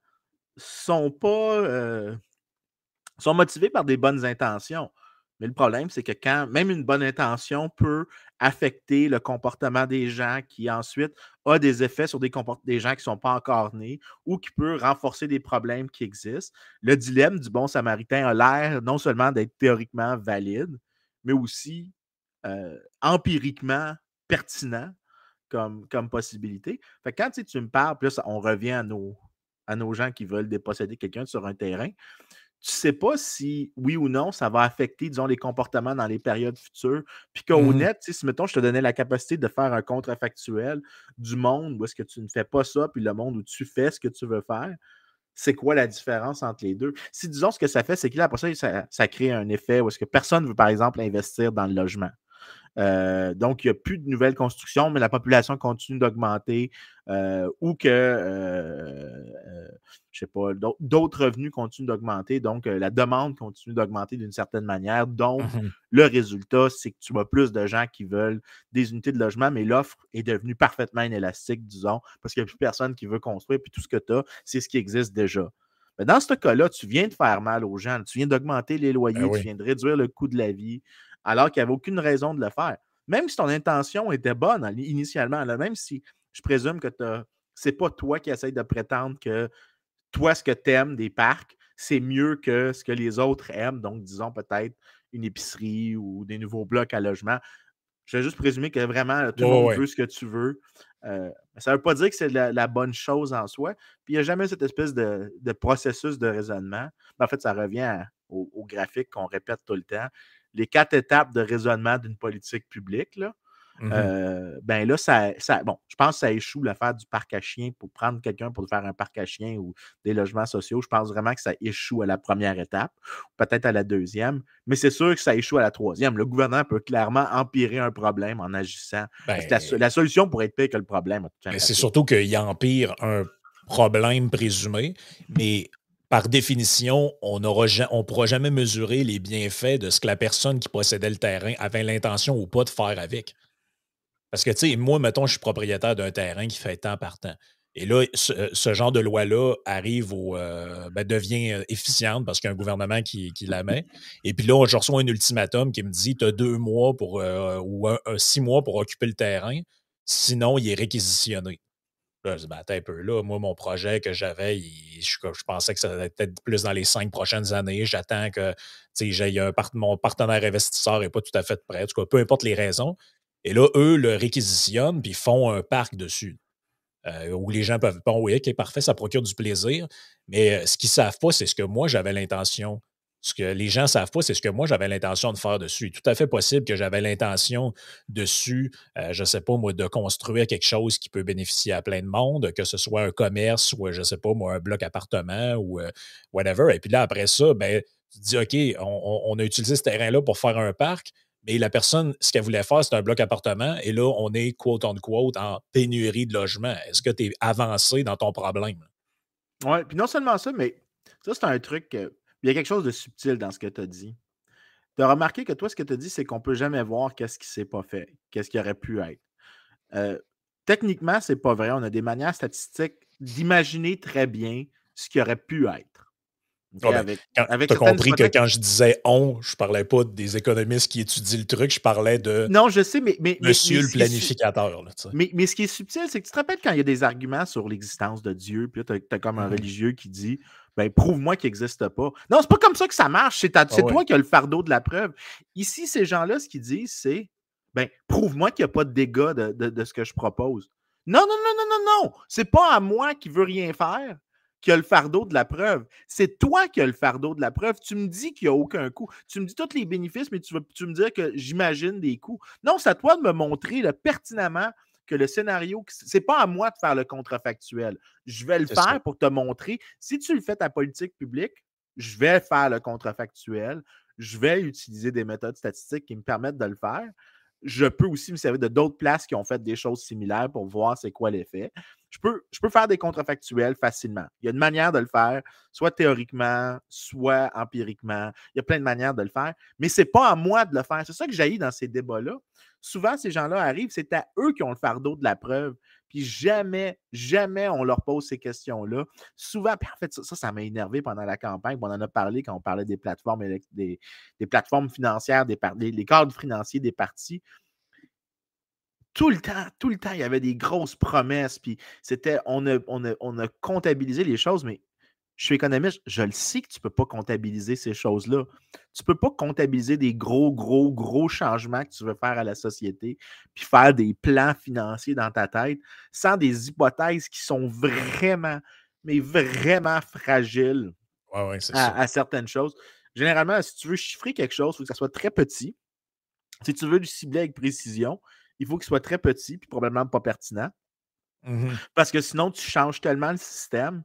sont pas. Euh, sont motivés par des bonnes intentions. Mais le problème, c'est que quand même une bonne intention peut affecter le comportement des gens qui ensuite a des effets sur des, des gens qui ne sont pas encore nés ou qui peut renforcer des problèmes qui existent. Le dilemme du bon samaritain a l'air non seulement d'être théoriquement valide, mais aussi euh, empiriquement pertinent comme, comme possibilité. Fait quand tu me parles, puis on revient à nos, à nos gens qui veulent déposséder quelqu'un sur un terrain, tu ne sais pas si, oui ou non, ça va affecter, disons, les comportements dans les périodes futures. Puis qu'au mmh net, si, mettons, je te donnais la capacité de faire un contrefactuel du monde où est-ce que tu ne fais pas ça, puis le monde où tu fais ce que tu veux faire, c'est quoi la différence entre les deux? Si, disons, ce que ça fait, c'est que là, après ça, ça, ça crée un effet où est-ce que personne ne veut, par exemple, investir dans le logement. Euh, donc, il n'y a plus de nouvelles constructions, mais la population continue d'augmenter euh, ou que, euh, je ne sais pas, d'autres revenus continuent d'augmenter. Donc, la demande continue d'augmenter d'une certaine manière. Donc, mmh le résultat, c'est que tu as plus de gens qui veulent des unités de logement, mais l'offre est devenue parfaitement inélastique, disons, parce qu'il n'y a plus personne qui veut construire. Puis tout ce que tu as, c'est ce qui existe déjà. Mais dans ce cas-là, tu viens de faire mal aux gens. Tu viens d'augmenter les loyers, ben tu viens de réduire le coût de la vie alors qu'il n'y avait aucune raison de le faire. Même si ton intention était bonne initialement, même si je présume que ce n'est pas toi qui essayes de prétendre que toi, ce que tu aimes des parcs, c'est mieux que ce que les autres aiment. Donc, disons peut-être une épicerie ou des nouveaux blocs à logement. Je vais juste présumer que vraiment, tout le monde veut ce que tu veux. Euh, ça ne veut pas dire que c'est la, bonne chose en soi. Puis il n'y a jamais cette espèce de, processus de raisonnement. en fait, ça revient au, graphique qu'on répète tout le temps les quatre étapes de raisonnement d'une politique publique, là, mmh euh, ben là, ça, bon, je pense que ça échoue l'affaire du parc à chiens pour prendre quelqu'un pour faire un parc à chiens ou des logements sociaux. Je pense vraiment que ça échoue à la première étape, peut-être à la deuxième, mais c'est sûr que ça échoue à la troisième. Le gouvernement peut clairement empirer un problème en agissant. la, ben solution pourrait être pire que le problème. C'est surtout qu'il empire un problème présumé, mais par définition, on ne pourra jamais mesurer les bienfaits de ce que la personne qui possédait le terrain avait l'intention ou pas de faire avec. Parce que, tu sais, moi, mettons, je suis propriétaire d'un terrain qui fait temps par temps. Et là, ce, genre de loi-là arrive au. Euh, ben, devient euh, efficiente parce qu'il y a un gouvernement qui, la met. Et puis là, je reçois un ultimatum qui me dit tu as deux mois pour, euh, ou six mois pour occuper le terrain, sinon il est réquisitionné. Je dis, ben, un peu. Là, moi, mon projet que j'avais, je, pensais que ça allait être plus dans les cinq prochaines années. J'attends que j'ai un mon partenaire investisseur n'est pas tout à fait prêt. En peu importe les raisons. Et là, eux le réquisitionnent puis font un parc dessus. Euh, où les gens peuvent. Bon, oui, OK, parfait, ça procure du plaisir. Mais euh, ce qu'ils ne savent pas, c'est ce que moi, j'avais l'intention ce que les gens ne savent pas, c'est ce que moi, j'avais l'intention de faire dessus. Il est tout à fait possible que j'avais l'intention dessus, euh, je ne sais pas moi, de construire quelque chose qui peut bénéficier à plein de monde, que ce soit un commerce ou, je ne sais pas moi, un bloc appartement ou euh, whatever. Et puis là, après ça, ben, tu te dis, OK, on, a utilisé ce terrain-là pour faire un parc, mais la personne, ce qu'elle voulait faire, c'est un bloc appartement. Et là, on est, quote unquote, en pénurie de logement. Est-ce que tu es avancé dans ton problème? Oui, puis non seulement ça, mais ça, c'est un truc que il y a quelque chose de subtil dans ce que tu as dit. Tu as remarqué que toi, ce que tu as dit, c'est qu'on ne peut jamais voir qu'est-ce qui ne s'est pas fait, qu'est-ce qui aurait pu être. Euh, techniquement, ce n'est pas vrai. On a des manières statistiques d'imaginer très bien ce qui aurait pu être. Ah ben, tu as compris que quand je disais on, je ne parlais pas des économistes qui étudient le truc, je parlais de non, je sais, mais, monsieur le planificateur. mais, mais, ce qui est subtil, c'est que tu te rappelles quand il y a des arguments sur l'existence de Dieu, puis tu as, comme un mmh religieux qui dit ben, prouve-moi qu'il n'existe pas. Non, c'est pas comme ça que ça marche. C'est, ah toi qui as le fardeau de la preuve. Ici, ces gens-là, ce qu'ils disent, c'est ben, prouve-moi qu'il n'y a pas de dégâts de, ce que je propose. Non, non, non, non, non, non. C'est pas à moi qui veut rien faire qui a le fardeau de la preuve. C'est toi qui as le fardeau de la preuve. Tu me dis qu'il n'y a aucun coût. Tu me dis tous les bénéfices, mais tu vas tu me dire que j'imagine des coûts. Non, c'est à toi de me montrer pertinemment que le scénario, c'est pas à moi de faire le contrefactuel. Je vais le faire pour te montrer. Si tu le fais ta politique publique, je vais faire le contrefactuel. Je vais utiliser des méthodes statistiques qui me permettent de le faire. je peux aussi me servir de d'autres places qui ont fait des choses similaires pour voir c'est quoi l'effet. Je peux, faire des contrefactuels facilement. Il y a une manière de le faire, soit théoriquement, soit empiriquement. Il y a plein de manières de le faire, mais ce n'est pas à moi de le faire. C'est ça que j'ai dans ces débats-là. Souvent, ces gens-là arrivent, c'est à eux qui ont le fardeau de la preuve. Puis jamais, jamais on leur pose ces questions-là. Souvent, puis en fait, ça, ça m'a énervé pendant la campagne. On en a parlé quand on parlait des plateformes, des, des plateformes financières, des, cadres financiers des partis tout le temps, tout le temps, il y avait des grosses promesses. Puis c'était, on a, on, a, comptabilisé les choses, mais je suis économiste, je le sais que tu ne peux pas comptabiliser ces choses-là. Tu ne peux pas comptabiliser des gros, gros, gros changements que tu veux faire à la société, puis faire des plans financiers dans ta tête sans des hypothèses qui sont vraiment, mais vraiment fragiles à, certaines choses. Généralement, si tu veux chiffrer quelque chose, il faut que ça soit très petit. Si tu veux le cibler avec précision, il faut qu'il soit très petit puis probablement pas pertinent. Mmh Parce que sinon, tu changes tellement le système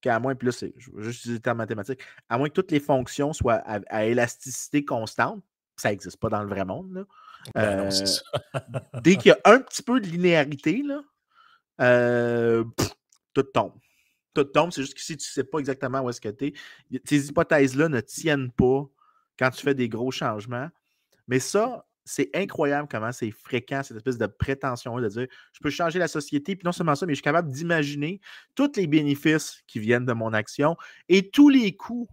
qu'à moins, puis là, c'est, je vais juste utiliser le terme mathématique, à moins que toutes les fonctions soient à, élasticité constante, ça n'existe pas dans le vrai monde. Ben euh, dès qu'il y a un petit peu de linéarité, là, euh, tout tombe. Tout tombe. C'est juste que si tu ne sais pas exactement où est-ce que tu es, ces hypothèses-là ne tiennent pas quand tu fais des gros changements. Mais ça, c'est incroyable comment c'est fréquent, cette espèce de prétention de dire je peux changer la société, puis non seulement ça, mais je suis capable d'imaginer tous les bénéfices qui viennent de mon action et tous les coûts.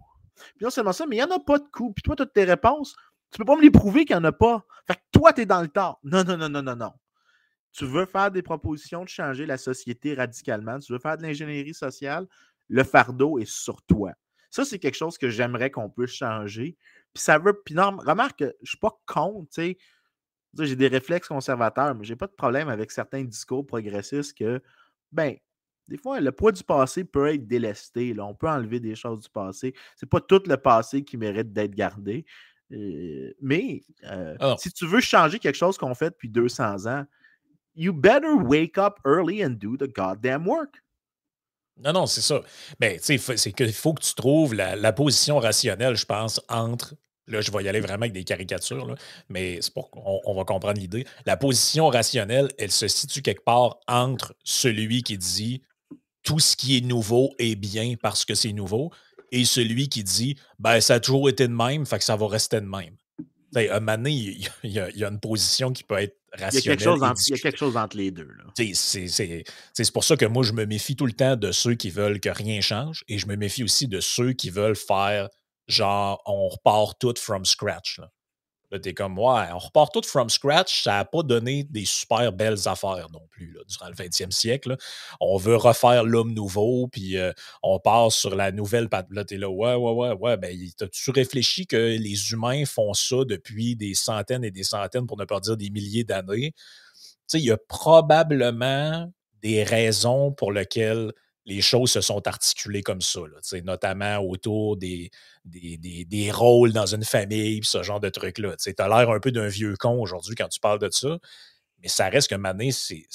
Puis non seulement ça, mais il n'y en a pas de coûts. Puis toi, toutes tes réponses, tu ne peux pas me les prouver qu'il n'y en a pas. Fait que toi, tu es dans le tort. Non, non, non, non, non, non. Tu veux faire des propositions de changer la société radicalement, tu veux faire de l'ingénierie sociale, le fardeau est sur toi. Ça, c'est quelque chose que j'aimerais qu'on puisse changer. Puis ça veut. Puis non, remarque que je ne suis pas contre, tu sais. J'ai des réflexes conservateurs, mais j'ai pas de problème avec certains discours progressistes que, ben, des fois, le poids du passé peut être délesté. Là. On peut enlever des choses du passé. C'est pas tout le passé qui mérite d'être gardé. Euh, mais euh, si tu veux changer quelque chose qu'on fait depuis 200 ans, you better wake up early and do the goddamn work. Non, non, c'est ça. Mais tu sais, c'est qu'il faut que tu trouves la, position rationnelle, je pense, entre. Là, je vais y aller vraiment avec des caricatures, mais c'est pour qu'on on va comprendre l'idée. La position rationnelle, elle se situe quelque part entre celui qui dit tout ce qui est nouveau est bien parce que c'est nouveau et celui qui dit ben ça a toujours été de même, fait que ça va rester de même. À un moment donné, il y, a, une position qui peut être Il y a quelque chose, entre, il y a quelque chose entre les deux. C'est pour ça que moi, je me méfie tout le temps de ceux qui veulent que rien change et je me méfie aussi de ceux qui veulent faire genre on repart tout from scratch. Là, t'es comme, ouais, on repart tout from scratch, ça n'a pas donné des super belles affaires non plus, là, durant le 20e siècle. On veut refaire l'homme nouveau, puis euh, on part sur la nouvelle Là, t'es là, ouais, ouais, ouais, ouais, ben, t'as-tu réfléchi que les humains font ça depuis des centaines et des centaines, pour ne pas dire des milliers d'années? Tu sais, il y a probablement des raisons pour lesquelles les choses se sont articulées comme ça, notamment autour des, des, rôles dans une famille, ce genre de trucs-là. Tu as l'air un peu d'un vieux con aujourd'hui quand tu parles de ça, mais ça reste que maintenant, c'est.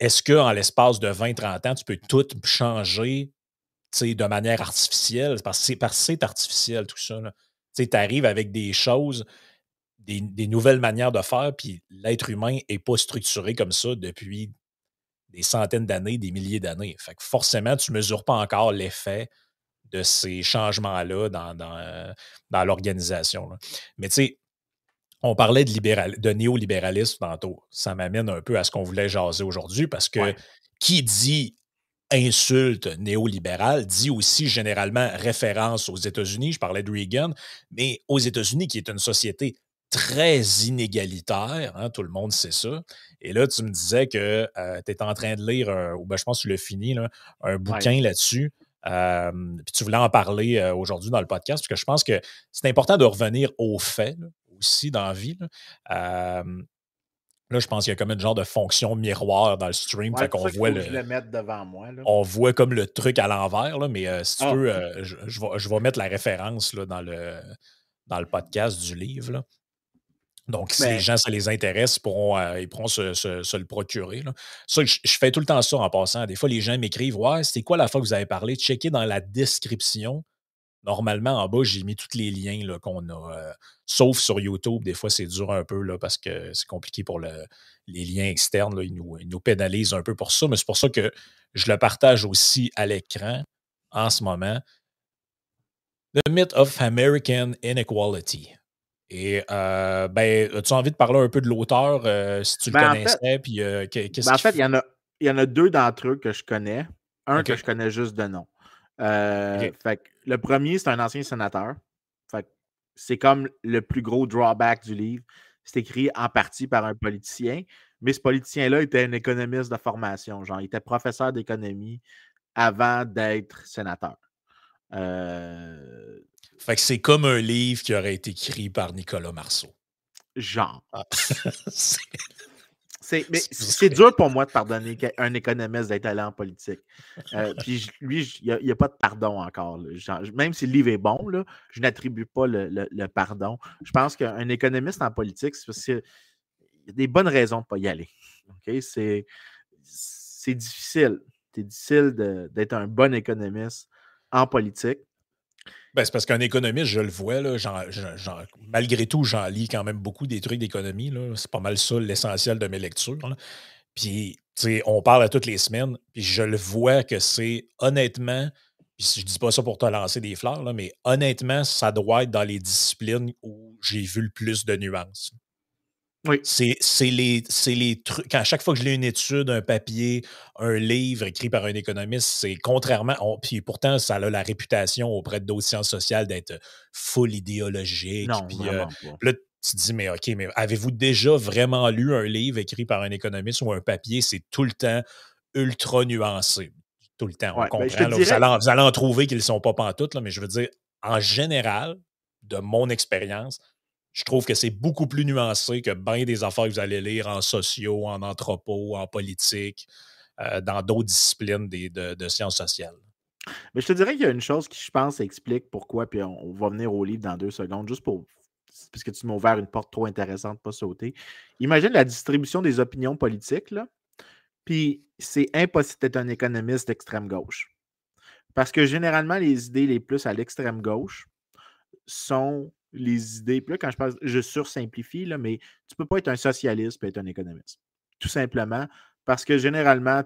Est-ce qu'en l'espace de 20-30 ans, tu peux tout changer de manière artificielle? Parce que c'est artificiel tout ça. Tu arrives avec des choses, des, des, nouvelles manières de faire, puis l'être humain n'est pas structuré comme ça depuis des centaines d'années, des milliers d'années. Fait que forcément, tu ne mesures pas encore l'effet de ces changements-là dans, dans, euh, l'organisation. Mais tu sais, on parlait de, libéral, de néolibéralisme tantôt. Ça m'amène un peu à ce qu'on voulait jaser aujourd'hui parce que qui dit insulte néolibéral dit aussi généralement référence aux États-Unis. Je parlais de Reagan, mais aux États-Unis, qui est une société très inégalitaire, hein, tout le monde sait ça. Et là, tu me disais que euh, tu étais en train de lire, ou ben, je pense que tu l'as fini, un bouquin là-dessus. puis tu voulais en parler euh, aujourd'hui dans le podcast, parce que je pense que c'est important de revenir aux faits aussi dans la vie. Là. je pense qu'il y a comme une genre de fonction miroir dans le stream. fait qu'on voit le. devant moi. On voit comme le truc à l'envers, mais euh, si tu ah, veux, je, vais, je, vais, mettre la référence là, dans, le, dans le podcast du livre. Donc, si les gens, ça les intéresse, ils pourront, euh, ils pourront se, le procurer. Ça, je, fais tout le temps ça en passant. Des fois, les gens m'écrivent Ouais, c'était quoi la fois que vous avez parlé Checkez dans la description. Normalement, en bas, j'ai mis tous les liens qu'on a. Euh, sauf sur YouTube, des fois, c'est dur un peu là, parce que c'est compliqué pour les liens externes. Là, ils, nous, pénalisent un peu pour ça, mais c'est pour ça que je le partage aussi à l'écran en ce moment. The Myth of American Inequality. Et euh, ben, as-tu envie de parler un peu de l'auteur, euh, si tu le ben, connaissais? puis, qu'est-ce ben, en fait, il y, en a, il y en a deux d'entre eux que je connais. Un que je connais juste de nom. Euh, le premier, c'est un ancien sénateur. c'est comme le plus gros drawback du livre. C'est écrit en partie par un politicien, mais ce politicien-là était un économiste de formation. Genre, il était professeur d'économie avant d'être sénateur. Euh, fait que c'est comme un livre qui aurait été écrit par Nicolas Marceau. Genre. Ah. C'est dur pour moi de pardonner un économiste d'être allé en politique. Euh, puis lui, il n'y a, pas de pardon encore. même si le livre est bon, là, je n'attribue pas le, pardon. Je pense qu'un économiste en politique, c'est parce qu'il y a des bonnes raisons de ne pas y aller. C'est difficile. C'est difficile d'être un bon économiste en politique. Ben, c'est parce qu'un économiste, je le vois, là, malgré tout, j'en lis quand même beaucoup des trucs d'économie. C'est pas mal ça l'essentiel de mes lectures. Puis, on parle à toutes les semaines, puis je le vois que c'est honnêtement, puis je dis pas ça pour te lancer des fleurs, là, mais honnêtement, ça doit être dans les disciplines où j'ai vu le plus de nuances. Oui. C'est les, les trucs. À chaque fois que je lis une étude, un papier, un livre écrit par un économiste, c'est contrairement. puis pourtant, ça a la réputation auprès d'autres sciences sociales d'être full idéologique. Non, puis, euh, là, tu te dis, mais OK, mais avez-vous déjà vraiment lu un livre écrit par un économiste ou un papier? C'est tout le temps ultra nuancé. Tout le temps. on ben, comprend. vous, allez en, trouver qu'ils ne sont pas pantoutes, là, mais je veux dire, en général, de mon expérience, je trouve que c'est beaucoup plus nuancé que bien des affaires que vous allez lire en sociaux, en anthropo, en politique, euh, dans d'autres disciplines de, sciences sociales. Mais je te dirais qu'il y a une chose qui, je pense, explique pourquoi, puis on, va venir au livre dans deux secondes, juste pour. Puisque tu m'as ouvert une porte trop intéressante, pas sauter. Imagine la distribution des opinions politiques, là. Puis c'est impossible d'être un économiste d'extrême gauche. Parce que généralement, les idées les plus à l'extrême gauche sont les idées. Puis là, quand je parle, je sursimplifie, mais tu ne peux pas être un socialiste et être un économiste. Tout simplement parce que généralement,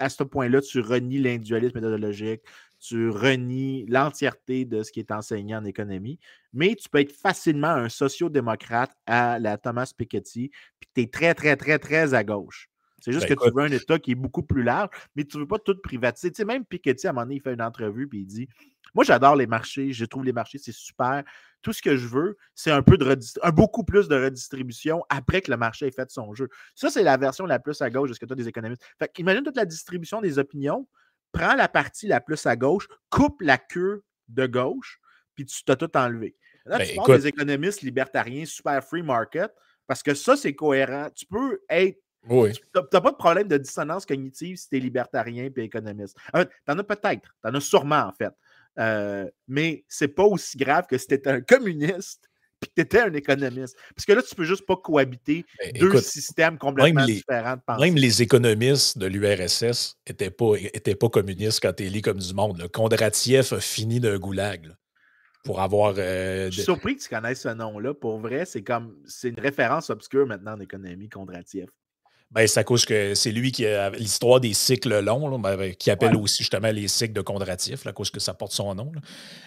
à ce point-là, tu renies l'individualisme méthodologique, tu renies l'entièreté de ce qui est enseigné en économie, mais tu peux être facilement un sociodémocrate à la Thomas Piketty, puis tu es très, très, très, très à gauche. C'est juste ben, que tu veux un État qui est beaucoup plus large, mais tu ne veux pas tout privatiser. Tu sais, même Piketty, à un moment donné, il fait une entrevue, puis il dit Moi, j'adore les marchés, je trouve les marchés, c'est super. Tout ce que je veux, c'est un peu de un beaucoup plus de redistribution après que le marché ait fait son jeu. Ça, c'est la version la plus à gauche de ce que tu as des économistes. Fait imagine toute la distribution des opinions, prends la partie la plus à gauche, coupe la queue de gauche, puis tu t'as tout enlevé. Là, ben, tu parles des économistes libertariens, super free market, parce que ça, c'est cohérent. Tu peux être oui. Tu n'as pas de problème de dissonance cognitive si tu es libertarien et économiste. Tu en as peut-être, tu en as sûrement en fait. Euh, mais c'est pas aussi grave que si tu étais un communiste puis que tu étais un économiste. Parce que là, tu peux juste pas cohabiter deux systèmes complètement différents de Même les économistes de l'URSS n'étaient pas, étaient pas communistes quand tu es comme du monde. Là. Kondratiev a fini d'un goulag. pour avoir. Euh, Je suis surpris que tu connaisses ce nom-là. Pour vrai, c'est comme c'est une référence obscure maintenant en économie, Kondratiev. Ben, c'est à cause que c'est lui qui a l'histoire des cycles longs, ben, qui appelle aussi justement les cycles de Kondratif, à cause que ça porte son nom.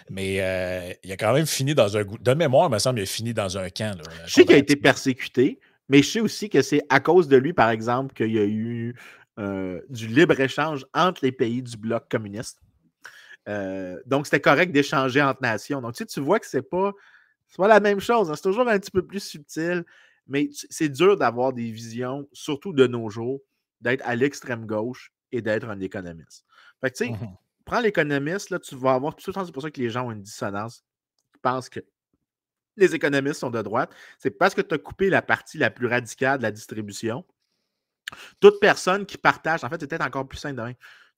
Mais euh, il a quand même fini dans un. De mémoire, il me semble, il a fini dans un camp. je sais qu'il a été persécuté, mais je sais aussi que c'est à cause de lui, par exemple, qu'il y a eu euh, du libre-échange entre les pays du bloc communiste. Euh, donc, c'était correct d'échanger entre nations. Donc, tu, sais, tu vois que c'est pas, pas la même chose. Hein. C'est toujours un petit peu plus subtil. Mais c'est dur d'avoir des visions, surtout de nos jours, d'être à l'extrême gauche et d'être un économiste. Fait que, tu sais, mmh prends l'économiste, là, tu vas avoir. C'est pour ça que les gens ont une dissonance. Ils pensent que les économistes sont de droite. C'est parce que tu as coupé la partie la plus radicale de la distribution. Toute personne qui partage, en fait, c'est peut-être encore plus simple de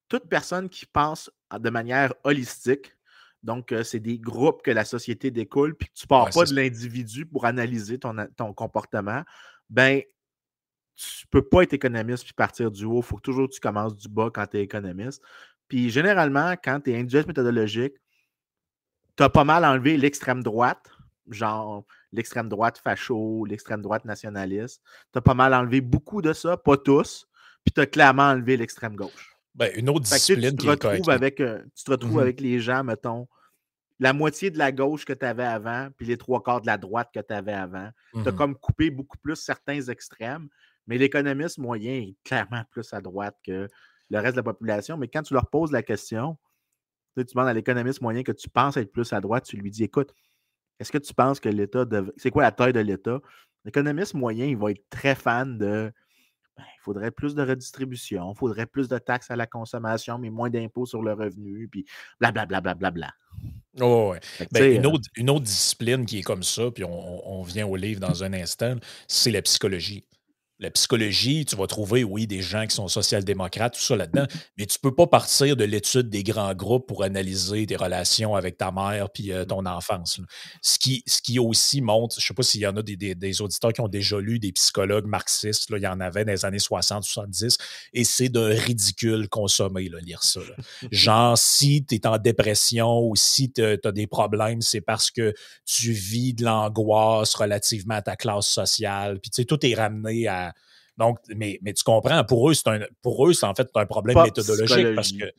Toute personne qui pense de manière holistique, donc, euh, c'est des groupes que la société découle, puis que tu ne pars pas de l'individu pour analyser ton, ton comportement, ben, tu ne peux pas être économiste puis partir du haut. Il faut que toujours tu commences du bas quand tu es économiste. Puis généralement, quand tu es individualiste méthodologique, tu as pas mal enlevé l'extrême droite, genre l'extrême droite facho, l'extrême droite nationaliste. Tu as pas mal enlevé beaucoup de ça, pas tous, puis tu as clairement enlevé l'extrême gauche. Ben, une autre discipline tu, te retrouves avec, euh, tu te retrouves mm-hmm. avec les gens, mettons, la moitié de la gauche que tu avais avant, puis les trois quarts de la droite que tu avais avant. Tu as mm-hmm. comme coupé beaucoup plus certains extrêmes, mais l'économiste moyen est clairement plus à droite que le reste de la population. Mais quand tu leur poses la question, tu demandes à l'économiste moyen que tu penses être plus à droite, tu lui dis écoute, est-ce que tu penses que l'État. C'est quoi la taille de l'État? L'économiste moyen, il va être très fan de faudrait plus de redistribution, il faudrait plus de taxes à la consommation, mais moins d'impôts sur le revenu, puis blablabla. Bla, bla, bla, oh, ouais. Ben, une, euh autre, une, autre, discipline qui est comme ça, puis on, on vient au livre dans un instant, c'est la psychologie la psychologie, tu vas trouver, oui, des gens qui sont social-démocrates, tout ça là-dedans, mais tu ne peux pas partir de l'étude des grands groupes pour analyser tes relations avec ta mère puis euh, ton enfance. Ce qui, aussi montre, je ne sais pas s'il y en a des, auditeurs qui ont déjà lu des psychologues marxistes, là, il y en avait dans les années 60-70, et c'est d'un ridicule consommé, là, lire ça. Genre, si tu es en dépression ou si tu as des problèmes, c'est parce que tu vis de l'angoisse relativement à ta classe sociale, puis tu sais, tout est ramené à donc, mais, mais tu comprends, pour eux, c'est un, pour eux, c'est en fait un problème méthodologique parce que.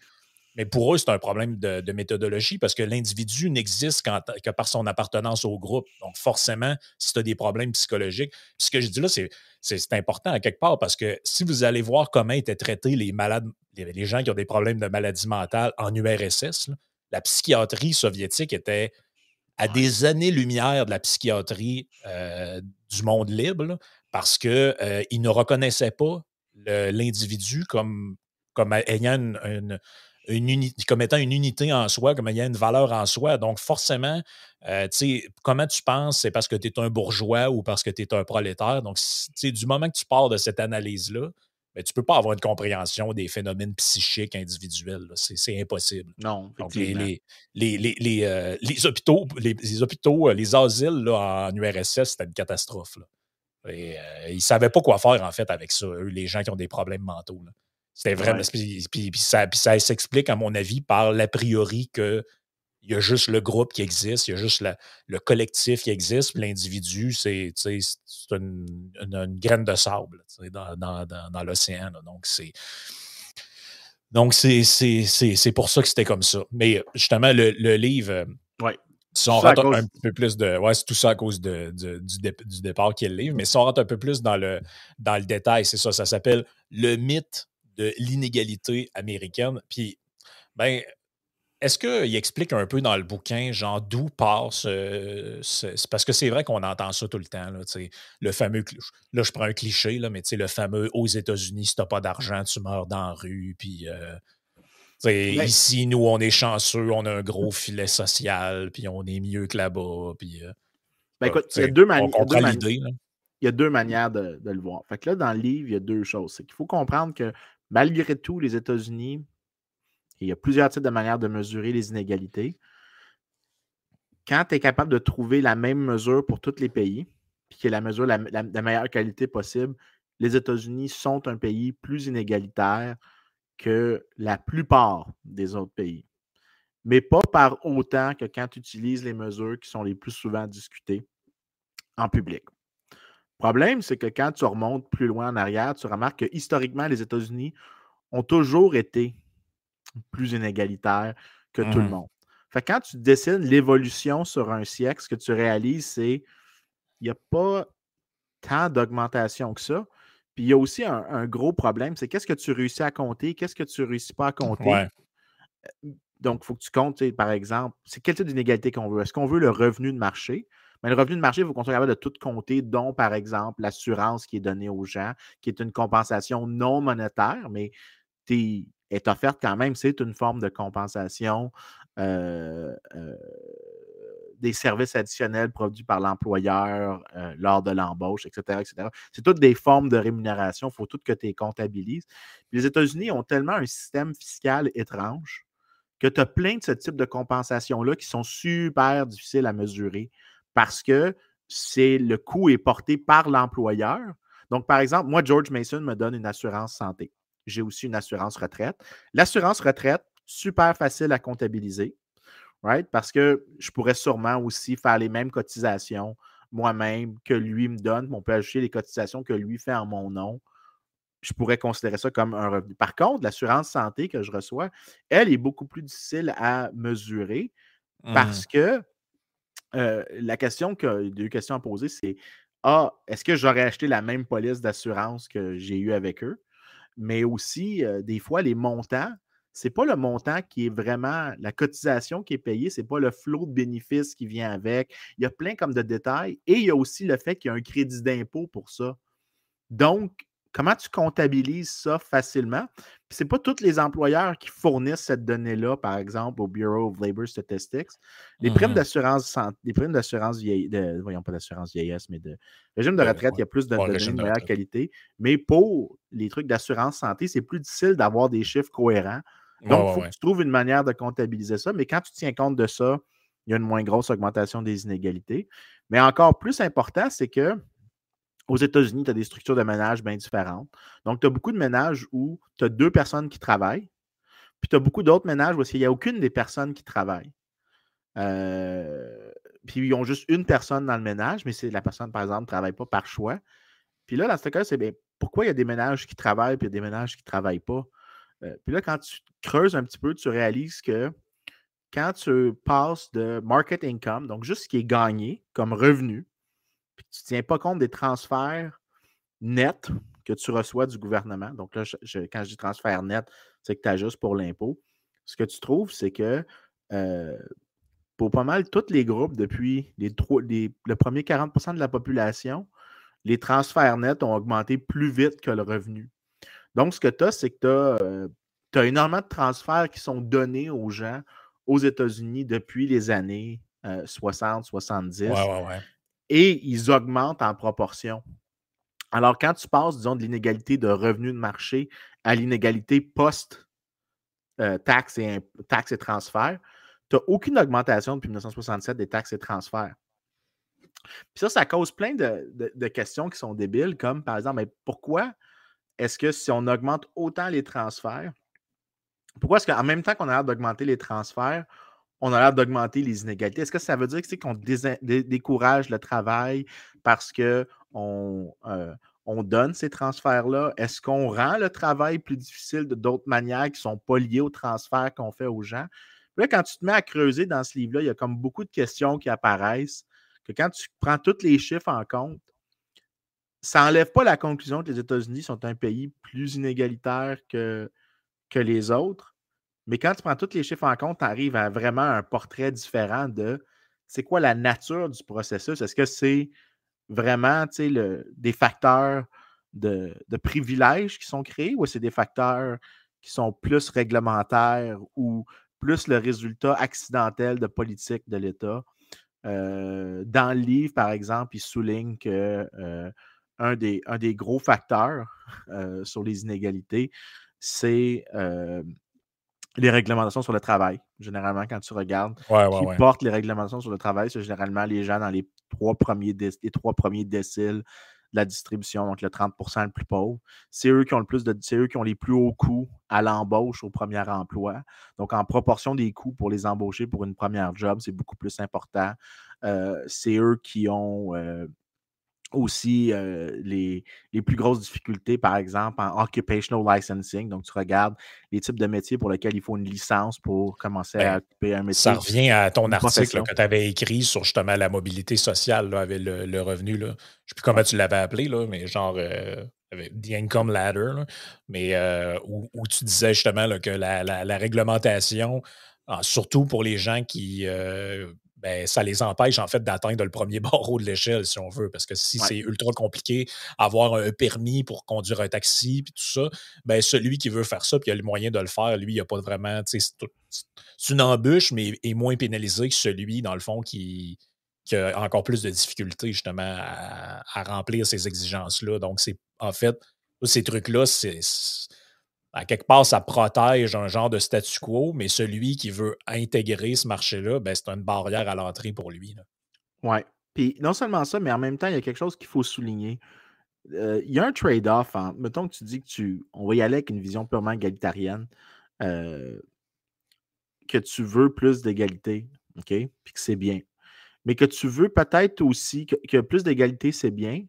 Mais pour eux, c'est un problème de, méthodologie parce que l'individu n'existe que par son appartenance au groupe. Donc, forcément, si tu as des problèmes psychologiques, ce que je dis là, c'est important à quelque part parce que si vous allez voir comment étaient traités les malades, les, gens qui ont des problèmes de maladie mentale en URSS, la psychiatrie soviétique était à des années-lumière de la psychiatrie euh, du monde libre parce qu'ils euh, ne reconnaissaient pas l'individu comme, comme ayant une, unité, comme étant une unité en soi, comme ayant une valeur en soi. Donc, forcément, euh, comment tu penses, c'est parce que tu es un bourgeois ou parce que tu es un prolétaire. Donc, du moment que tu pars de cette analyse-là, ben, tu ne peux pas avoir une compréhension des phénomènes psychiques individuels. C'est impossible. Non, Donc, les, les, les, euh, les, hôpitaux, les, hôpitaux, les asiles là, en URSS, c'était une catastrophe. Là. Et, euh, ils ne savaient pas quoi faire, en fait, avec ça, eux, les gens qui ont des problèmes mentaux. C'était vraiment. Puis, ça, ça s'explique, à mon avis, par l'a priori que il y a juste le groupe qui existe, il y a juste le collectif qui existe, puis l'individu, c'est une, graine de sable dans, dans, dans, l'océan. Donc, c'est. Donc, c'est pour ça que c'était comme ça. Mais justement, le, le livre, euh, ouais. Si on rentre un petit peu plus de. Ouais, c'est tout ça à cause de, du, départ qui est le livre. Mais si on rentre un peu plus dans le, dans le détail, c'est ça. Ça s'appelle Le mythe de l'inégalité américaine. Puis, ben, est-ce qu'il explique un peu dans le bouquin, genre, d'où part ce, Parce que c'est vrai qu'on entend ça tout le temps, là, le fameux... Là, je prends un cliché, là, mais le fameux « aux États-Unis, si t'as pas d'argent, tu meurs dans la rue », puis... Euh, Ici, nous, on est chanceux, on a un gros filet social, puis on est mieux que là-bas. Puis, euh, ben, écoute, il y a deux, manières. Il y a deux manières de, le voir. Fait que là, dans le livre, il y a deux choses. C'est qu'il faut comprendre que malgré tout, les États-Unis, il y a plusieurs types de manières de mesurer les inégalités. Quand tu es capable de trouver la même mesure pour tous les pays, puis qui est la mesure la, la meilleure qualité possible, les États-Unis sont un pays plus inégalitaire que la plupart des autres pays. Mais pas par autant que quand tu utilises les mesures qui sont les plus souvent discutées en public. Le problème, c'est que quand tu remontes plus loin en arrière, tu remarques que historiquement, les États-Unis ont toujours été plus inégalitaires que tout le mmh monde. Fait quand tu dessines l'évolution sur un siècle, ce que tu réalises, c'est qu'il n'y a pas tant d'augmentation que ça. Puis il y a aussi un, gros problème, c'est qu'est-ce que tu réussis à compter, qu'est-ce que tu ne réussis pas à compter? Donc, il faut que tu comptes, par exemple, c'est quel type d'inégalité qu'on veut? Est-ce qu'on veut le revenu de marché? Mais le revenu de marché, il faut qu'on soit capable de tout compter, dont, par exemple, l'assurance qui est donnée aux gens, qui est une compensation non monétaire, mais est offerte quand même. C'est une forme de compensation euh, euh, des services additionnels produits par l'employeur euh, lors de l'embauche, etc., etc. C'est toutes des formes de rémunération. Il faut tout que tu les comptabilises. les États-Unis ont tellement un système fiscal étrange que tu as plein de ce type de compensation-là qui sont super difficiles à mesurer parce que c'est le coût est porté par l'employeur. Donc, par exemple, moi, George Mason me donne une assurance santé. J'ai aussi une assurance retraite. L'assurance retraite, super facile à comptabiliser right? Parce que je pourrais sûrement aussi faire les mêmes cotisations moi-même que lui me donne. On peut ajouter les cotisations que lui fait en mon nom. Je pourrais considérer ça comme un revenu. Par contre, l'assurance santé que je reçois, elle est beaucoup plus difficile à mesurer Mmh. parce que euh, la question que, deux questions à poser, c'est Ah, est-ce que j'aurais acheté la même police d'assurance que j'ai eu avec eux? Mais aussi, euh, des fois, les montants, c'est pas le montant qui est vraiment la cotisation qui est payée, c'est pas le flot de bénéfices qui vient avec. Il y a plein comme de détails et il y a aussi le fait qu'il y a un crédit d'impôt pour ça. Donc, comment tu comptabilises ça facilement? Puis c'est pas tous les employeurs qui fournissent cette donnée-là, par exemple, au Bureau of Labor Statistics. Les primes Mhm. d'assurance santé, les primes d'assurance vieillesse, voyons pas d'assurance vieillesse, mais de régime de Ouais, retraite, il y a plus de, Ouais, données de de meilleure qualité. Mais pour les trucs d'assurance santé, c'est plus difficile d'avoir des chiffres cohérents. Donc, il ouais, faut ouais. que tu trouves une manière de comptabiliser ça. Mais quand tu tiens compte de ça, il y a une moins grosse augmentation des inégalités. Mais encore plus important, c'est que aux États-Unis, tu as des structures de ménage bien différentes. Donc, tu as beaucoup de ménages où tu as deux personnes qui travaillent, puis tu as beaucoup d'autres ménages où il n'y a aucune des personnes qui travaillent. Euh, puis ils ont juste une personne dans le ménage, mais c'est la personne, par exemple, ne travaille pas par choix. Puis là, dans ce cas, c'est bien, pourquoi il y a des ménages qui travaillent a des ménages qui ne travaillent pas? Euh, puis là, quand tu creuses un petit peu, tu réalises que quand tu passes de market income, donc juste ce qui est gagné comme revenu, puis tu ne tiens pas compte des transferts nets que tu reçois du gouvernement. Donc là, quand je dis transfert net, c'est que tu ajustes pour l'impôt. Ce que tu trouves, c'est que euh, pour pas mal tous les groupes, depuis les, trois- le premier 40% de la population, les transferts nets ont augmenté plus vite que le revenu. Donc, ce que tu as, c'est que tu as, énormément de transferts qui sont donnés aux gens aux États-Unis depuis les années 60-70 Ouais, ouais, ouais. et ils augmentent en proportion. Alors, quand tu passes, disons, de l'inégalité de revenus de marché à l'inégalité post-taxes et, imp- taxes et transferts, tu n'as aucune augmentation depuis 1967 des taxes et transferts. Puis ça, ça cause plein de, de- de questions qui sont débiles, comme par exemple, mais pourquoi est-ce que si on augmente autant les transferts, pourquoi est-ce qu'en même temps qu'on a l'air d'augmenter les transferts, on a l'air d'augmenter les inégalités? Est-ce que ça veut dire qu'on décourage le travail parce qu'on on donne ces transferts-là? Est-ce qu'on rend le travail plus difficile de d'autres manières qui ne sont pas liées aux transferts qu'on fait aux gens? Là, quand tu te mets à creuser dans ce livre-là, il y a comme beaucoup de questions qui apparaissent que quand tu prends tous les chiffres en compte, ça n'enlève pas la conclusion que les États-Unis sont un pays plus inégalitaire que, que les autres. Mais quand tu prends tous les chiffres en compte, tu arrives à vraiment un portrait différent de c'est quoi la nature du processus? Est-ce que c'est vraiment le- des facteurs de, de privilèges qui sont créés ou c'est des facteurs qui sont plus réglementaires ou plus le résultat accidentel de politique de l'État? Euh, dans le livre, par exemple, il souligne que euh, un, des, un des gros facteurs euh, sur les inégalités, c'est euh, les réglementations sur le travail. Généralement, quand tu regardes Ouais, ouais, qui ouais. portent les réglementations sur le travail, c'est généralement les gens dans les trois premiers, les trois premiers déciles de la distribution, donc le 30% le plus pauvre. C'est eux qui ont le plus de, eux qui ont les plus hauts coûts à l'embauche au premier emploi. Donc, en proportion des coûts pour les embaucher pour une première job, c'est beaucoup plus important. Euh, c'est eux qui ont euh, aussi euh, les, les plus grosses difficultés, par exemple, en occupational licensing. Donc, tu regardes les types de métiers pour lesquels il faut une licence pour commencer Ben, à occuper un métier. Ça revient à ton article là, que tu avais écrit sur justement la mobilité sociale là, avec le, le revenu. Là. Je ne sais plus comment tu l'avais appelé, là, mais genre euh, avec The Income Ladder, là, mais euh, où, où tu disais justement que la, la- la réglementation, ah, surtout pour les gens qui euh, ben, ça les empêche en fait d'atteindre le premier barreau de l'échelle, si on veut. Parce que si Ouais. c'est ultra compliqué, avoir un permis pour conduire un taxi, puis tout ça, ben celui qui veut faire ça, puis il a le moyen de le faire, lui, il n'a pas vraiment. C'est une embûche, mais est moins pénalisé que celui, dans le fond, qui, qui a encore plus de difficultés justement à, à remplir ces exigences-là. Donc, c'est en fait, ces trucs-là, c'est. À quelque part, ça protège un genre de statu quo, mais celui qui veut intégrer ce marché-là, ben, c'est une barrière à l'entrée pour lui. Oui. Puis non seulement ça, mais en même temps, il y a quelque chose qu'il faut souligner. Euh, il y a un trade-off. Mettons que tu dis que tu. On va y aller avec une vision purement égalitarienne. Euh, que tu veux plus d'égalité, OK? Puis que c'est bien. Mais que tu veux peut-être aussi que, plus d'égalité, c'est bien,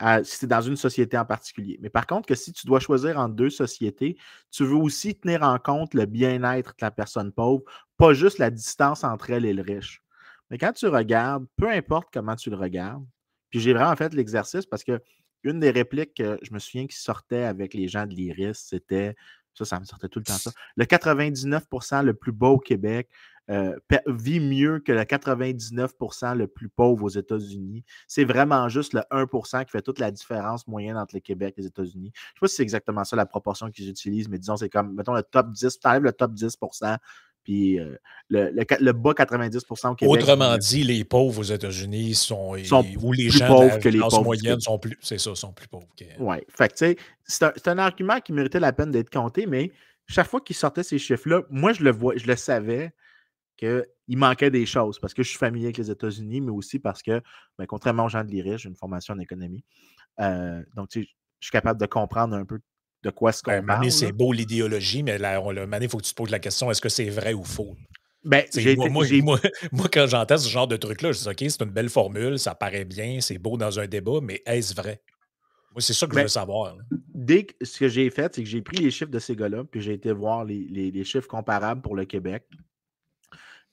si c'est dans une société en particulier. Mais par contre, que si tu dois choisir entre deux sociétés, tu veux aussi tenir en compte le bien-être de la personne pauvre, pas juste la distance entre elle et le riche. Mais quand tu regardes, peu importe comment tu le regardes, puis j'ai vraiment fait l'exercice parce que une des répliques que je me souviens qui sortait avec les gens de l'IRIS, c'était ça, ça me sortait tout le temps ça. Le 99% le plus beau au Québec euh, vit mieux que le 99% le plus pauvre aux États-Unis. C'est vraiment juste le 1% qui fait toute la différence moyenne entre le Québec et les États-Unis. Je ne sais pas si c'est exactement ça la proportion qu'ils utilisent, mais disons, c'est comme, mettons, le top 10, tu enlèves le top 10 puis euh, le, le, bas 90% au Québec. Autrement dit, les pauvres aux États-Unis sont, ou les gens pauvres de la classe moyenne sont plus, c'est ça, sont plus pauvres. Oui, fait que tu sais, c'est un, argument qui méritait la peine d'être compté, mais chaque fois qu'il sortait ces chiffres-là, moi je le vois, je le savais qu'il manquait des choses parce que je suis familier avec les États-Unis, mais aussi parce que, ben, contrairement aux gens de l'IRIS, j'ai une formation en économie. Euh, donc, tu sais, je suis capable de comprendre un peu de quoi ce qu'on ben, C'est beau l'idéologie, mais là, il faut que tu te poses la question est-ce que c'est vrai ou faux? Ben, moi, moi, moi, quand j'entends ce genre de truc-là, je dis OK, c'est une belle formule, ça paraît bien, c'est beau dans un débat, mais est-ce vrai? Moi, c'est ça que je ben, veux savoir. Dès que ce que j'ai fait, c'est que j'ai pris les chiffres de ces gars-là, puis j'ai été voir les, les, chiffres comparables pour le Québec.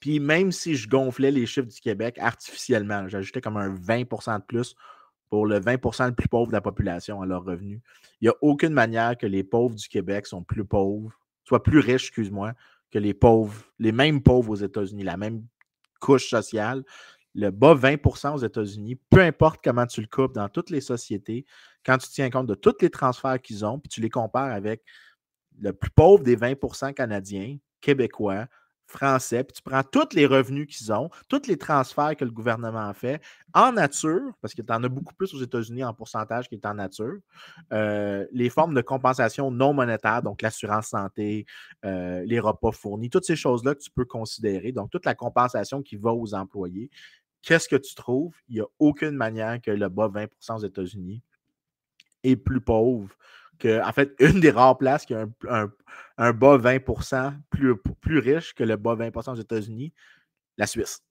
Puis même si je gonflais les chiffres du Québec artificiellement, j'ajoutais comme un 20% de plus pour le 20% le plus pauvre de la population à leur revenu. Il n'y a aucune manière que les pauvres du Québec sont plus pauvres, soient plus riches, excuse-moi, que les pauvres, les mêmes pauvres aux États-Unis, la même couche sociale. Le bas 20% aux États-Unis, peu importe comment tu le coupes dans toutes les sociétés, quand tu tiens compte de tous les transferts qu'ils ont, puis tu les compares avec le plus pauvre des 20% canadiens, québécois, français, puis tu prends tous les revenus qu'ils ont, tous les transferts que le gouvernement fait en nature, parce que tu en as beaucoup plus aux États-Unis en pourcentage qui est en nature, euh, les formes de compensation non monétaire, donc l'assurance santé, euh, les repas fournis, toutes ces choses-là que tu peux considérer, donc toute la compensation qui va aux employés. Qu'est-ce que tu trouves? Il n'y a aucune manière que le bas 20% aux États-Unis est plus pauvre en fait, une des rares places qui a un, bas 20 plus, plus riche que le bas 20% aux États-Unis, la Suisse.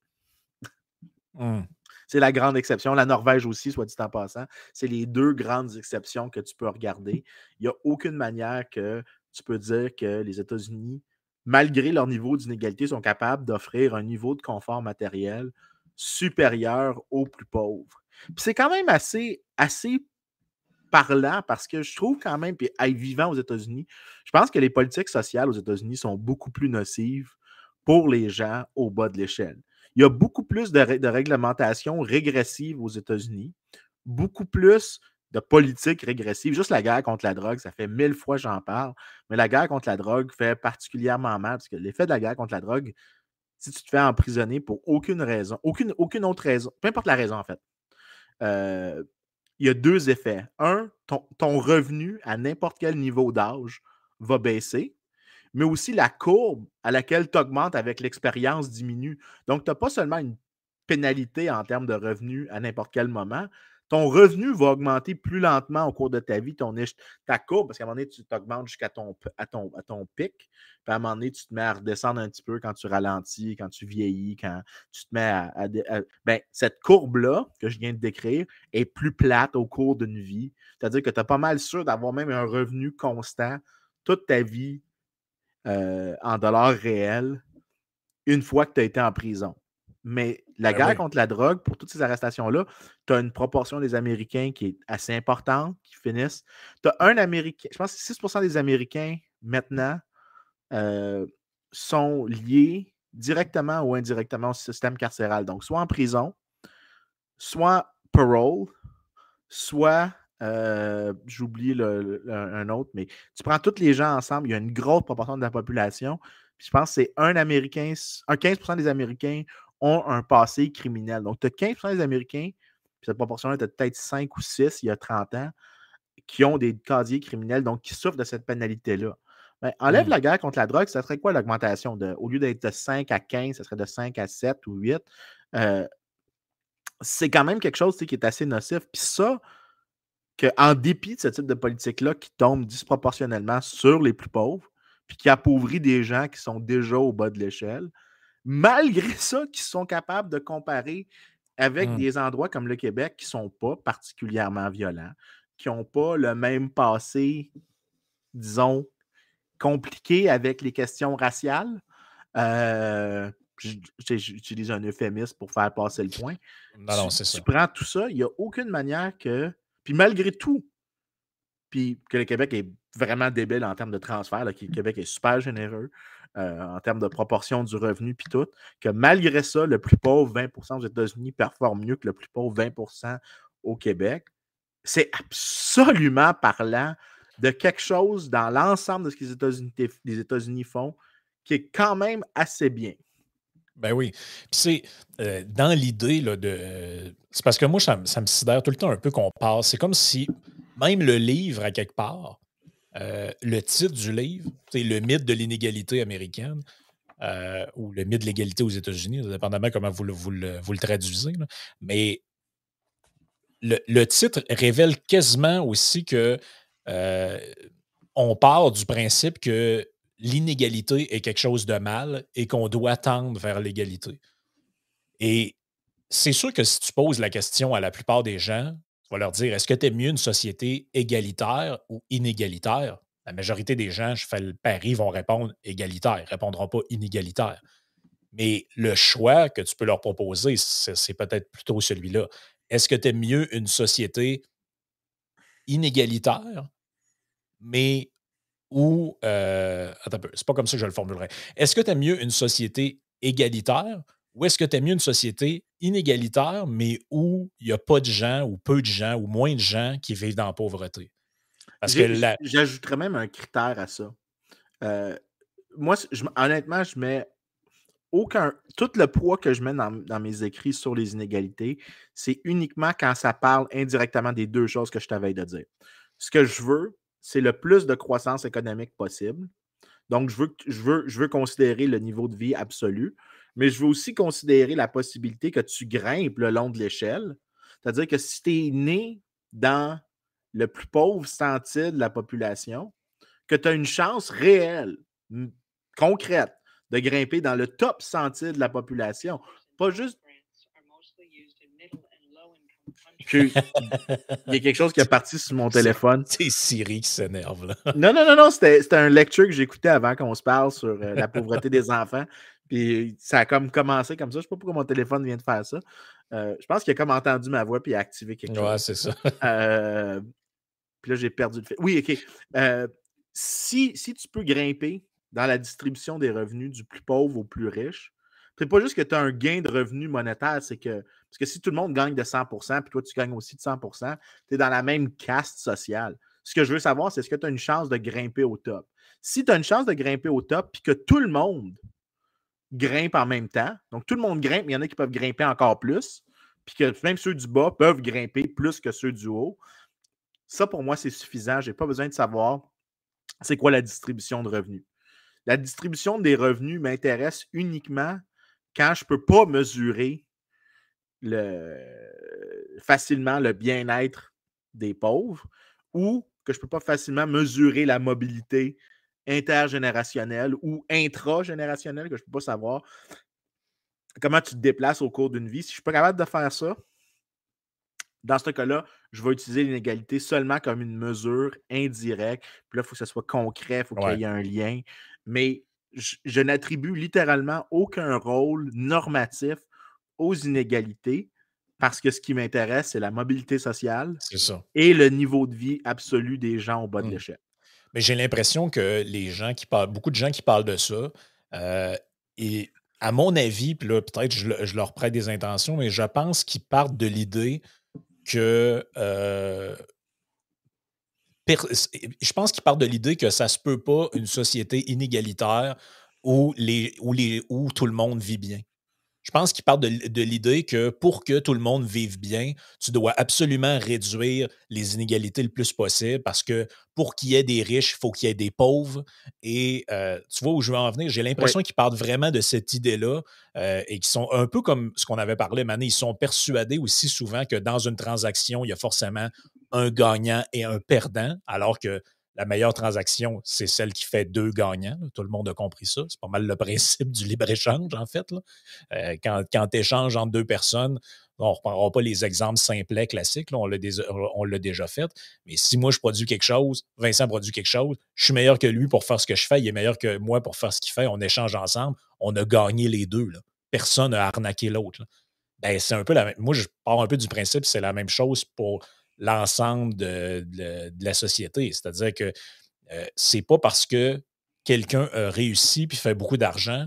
Mmh. C'est la grande exception. La Norvège aussi, soit dit en passant. C'est les deux grandes exceptions que tu peux regarder. Il n'y a aucune manière que tu peux dire que les États-Unis, malgré leur niveau d'inégalité, sont capables d'offrir un niveau de confort matériel supérieur aux plus pauvres. c'est quand même assez, assez parlant parce que je trouve quand même, puis vivant aux États-Unis, je pense que les politiques sociales aux États-Unis sont beaucoup plus nocives pour les gens au bas de l'échelle. Il y a beaucoup plus de, de réglementations régressives aux États-Unis, beaucoup plus de politiques régressives. Juste la guerre contre la drogue, ça fait mille fois que j'en parle, mais la guerre contre la drogue fait particulièrement mal parce que l'effet de la guerre contre la drogue, si tu te fais emprisonner pour aucune raison, aucune, aucune autre raison, peu importe la raison en fait, euh, il y a deux effets. Un, ton, revenu à n'importe quel niveau d'âge va baisser, mais aussi la courbe à laquelle tu augmentes avec l'expérience diminue. Donc, tu n'as pas seulement une pénalité en termes de revenus à n'importe quel moment, ton revenu va augmenter plus lentement au cours de ta vie, ta courbe, parce qu'à un moment donné, tu t'augmentes jusqu'à ton pic, puis à un moment donné, tu te mets à redescendre un petit peu quand tu ralentis, quand tu vieillis, quand tu te mets à. ben, cette courbe-là que je viens de décrire est plus plate au cours d'une vie. C'est-à-dire que tu es pas mal sûr d'avoir même un revenu constant toute ta vie euh, en dollars réels une fois que tu as été en prison. Mais la ben guerre contre la drogue, pour toutes ces arrestations-là, tu as une proportion des Américains qui est assez importante, qui finissent. Tu as un Américain, je pense que 6% des Américains maintenant euh, sont liés directement ou indirectement au système carcéral. Donc, soit en prison, soit parole, soit, euh, j'oublie un autre, mais tu prends tous les gens ensemble, il y a une grosse proportion de la population. Puis je pense que c'est un Américain, un 15% des Américains ont un passé criminel. Donc, tu as 15 des Américains, puis cette proportion-là était peut-être 5 ou 6 il y a 30 ans, qui ont des casiers criminels, donc qui souffrent de cette pénalité-là. Ben, enlève mmh. la guerre contre la drogue, ça serait quoi l'augmentation? Au lieu d'être de 5 à 15, ça serait de 5 à 7 ou 8. Euh, c'est quand même quelque chose qui est assez nocif. Puis ça, qu'en dépit de ce type de politique-là qui tombe disproportionnellement sur les plus pauvres, puis qui appauvrit des gens qui sont déjà au bas de l'échelle. Malgré ça, qui sont capables de comparer avec mmh. des endroits comme le Québec qui ne sont pas particulièrement violents, qui n'ont pas le même passé, disons, compliqué avec les questions raciales. Euh, j'utilise un euphémisme pour faire passer le point. Non, non, c'est ça. Tu prends tout ça, il n'y a aucune manière que. Puis malgré tout, puis que le Québec est vraiment débile en termes de transfert, que le Québec est super généreux euh, en termes de proportion du revenu, puis tout, que malgré ça, le plus pauvre 20% aux États-Unis performe mieux que le plus pauvre 20% au Québec. C'est absolument parlant de quelque chose dans l'ensemble de ce que les États-Unis font qui est quand même assez bien. Ben oui. Puis c'est euh, dans l'idée de. C'est parce que moi, ça, me sidère tout le temps un peu qu'on passe. C'est comme si même le livre, à quelque part, euh, le titre du livre, c'est le mythe de l'inégalité américaine. Euh, ou le mythe de l'égalité aux États-Unis, dépendamment comment vous le, vous le, traduisez. Mais le, titre révèle quasiment aussi que on part du principe que l'inégalité est quelque chose de mal et qu'on doit tendre vers l'égalité. Et c'est sûr que si tu poses la question à la plupart des gens, vas leur dire est-ce que tu es mieux une société égalitaire ou inégalitaire? La majorité des gens, je fais le pari, vont répondre égalitaire, ils ne répondront pas inégalitaire. Mais le choix que tu peux leur proposer, c'est peut-être plutôt celui-là. Est-ce que tu es mieux une société inégalitaire, mais ou. Euh, attends un peu, c'est pas comme ça que je le formulerai. Est-ce que tu aimes mieux une société égalitaire ou est-ce que tu aimes mieux une société inégalitaire, mais où il n'y a pas de gens ou peu de gens ou moins de gens qui vivent dans la pauvreté? Parce que J'ajouterais même un critère à ça. Euh, moi, honnêtement, je mets aucun. Tout le poids que je mets dans, dans mes écrits sur les inégalités, c'est uniquement quand ça parle indirectement des deux choses que je t'avais de dire. Ce que je veux, c'est le plus de croissance économique possible. Donc, je veux, je, veux, je veux considérer le niveau de vie absolu, mais je veux aussi considérer la possibilité que tu grimpes le long de l'échelle. C'est-à-dire que si tu es né dans le plus pauvre centile de la population, que tu as une chance réelle, concrète, de grimper dans le top centile de la population. Pas juste il y a quelque chose qui est parti sur mon téléphone. C'est Siri qui s'énerve. là. Non, non, non, non. C'était un lecture que j'écoutais avant qu'on se parle sur euh, la pauvreté des enfants. Puis ça a comme commencé comme ça. Je ne sais pas pourquoi mon téléphone vient de faire ça. Euh, je pense qu'il a comme entendu ma voix puis il a activé quelque chose. Ouais, c'est ça. Euh, puis là, j'ai perdu le fait. Oui, OK. si, si tu peux grimper dans la distribution des revenus du plus pauvre au plus riche, c'est pas juste que tu as un gain de revenus monétaire, c'est que. Parce que si tout le monde gagne de 100% puis toi, tu gagnes aussi de 100 tu es dans la même caste sociale. Ce que je veux savoir, c'est est-ce que tu as une chance de grimper au top? Si tu as une chance de grimper au top, puis que tout le monde grimpe en même temps, donc tout le monde grimpe, mais il y en a qui peuvent grimper encore plus, puis que même ceux du bas peuvent grimper plus que ceux du haut, ça, pour moi, c'est suffisant. Je n'ai pas besoin de savoir c'est quoi la distribution de revenus. La distribution des revenus m'intéresse uniquement quand je ne peux pas mesurer le, facilement le bien-être des pauvres ou que je ne peux pas facilement mesurer la mobilité intergénérationnelle ou intragénérationnelle, que je ne peux pas savoir comment tu te déplaces au cours d'une vie. Si je ne suis pas capable de faire ça, dans ce cas-là, je vais utiliser l'inégalité seulement comme une mesure indirecte. Puis là, il faut que ce soit concret, il faut qu'il y ait un lien. Mais je, n'attribue littéralement aucun rôle normatif aux inégalités parce que ce qui m'intéresse, c'est la mobilité sociale et le niveau de vie absolu des gens au bas de mmh. l'échelle. Mais j'ai l'impression que les gens qui parlent, beaucoup de gens qui parlent de ça, euh, et à mon avis, puis là, peut-être je, leur prête des intentions, mais je pense qu'ils partent de l'idée que euh, je pense qu'il part de l'idée que ça se peut pas une société inégalitaire où, les, où, les, où tout le monde vit bien. Je pense qu'il part de, l'idée que pour que tout le monde vive bien, tu dois absolument réduire les inégalités le plus possible parce que pour qu'il y ait des riches, il faut qu'il y ait des pauvres. Et euh, tu vois où je veux en venir? J'ai l'impression qu'ils partent vraiment de cette idée-là euh, et qui sont un peu comme ce qu'on avait parlé, Mané. Ils sont persuadés aussi souvent que dans une transaction, il y a forcément un gagnant et un perdant, alors que la meilleure transaction, c'est celle qui fait deux gagnants. Tout le monde a compris ça. C'est pas mal le principe du libre-échange, en fait. Euh, quand quand tu échanges entre deux personnes, on ne reprendra pas les exemples simplets classiques, on l'a déjà fait. Mais si moi, je produis quelque chose, Vincent produit quelque chose, je suis meilleur que lui pour faire ce que je fais, il est meilleur que moi pour faire ce qu'il fait, on échange ensemble, on a gagné les deux. Personne n'a arnaqué l'autre. Ben, c'est un peu la. Moi, je pars un peu du principe, c'est la même chose pour l'ensemble de, la société. C'est-à-dire que euh, c'est pas parce que quelqu'un a réussi puis fait beaucoup d'argent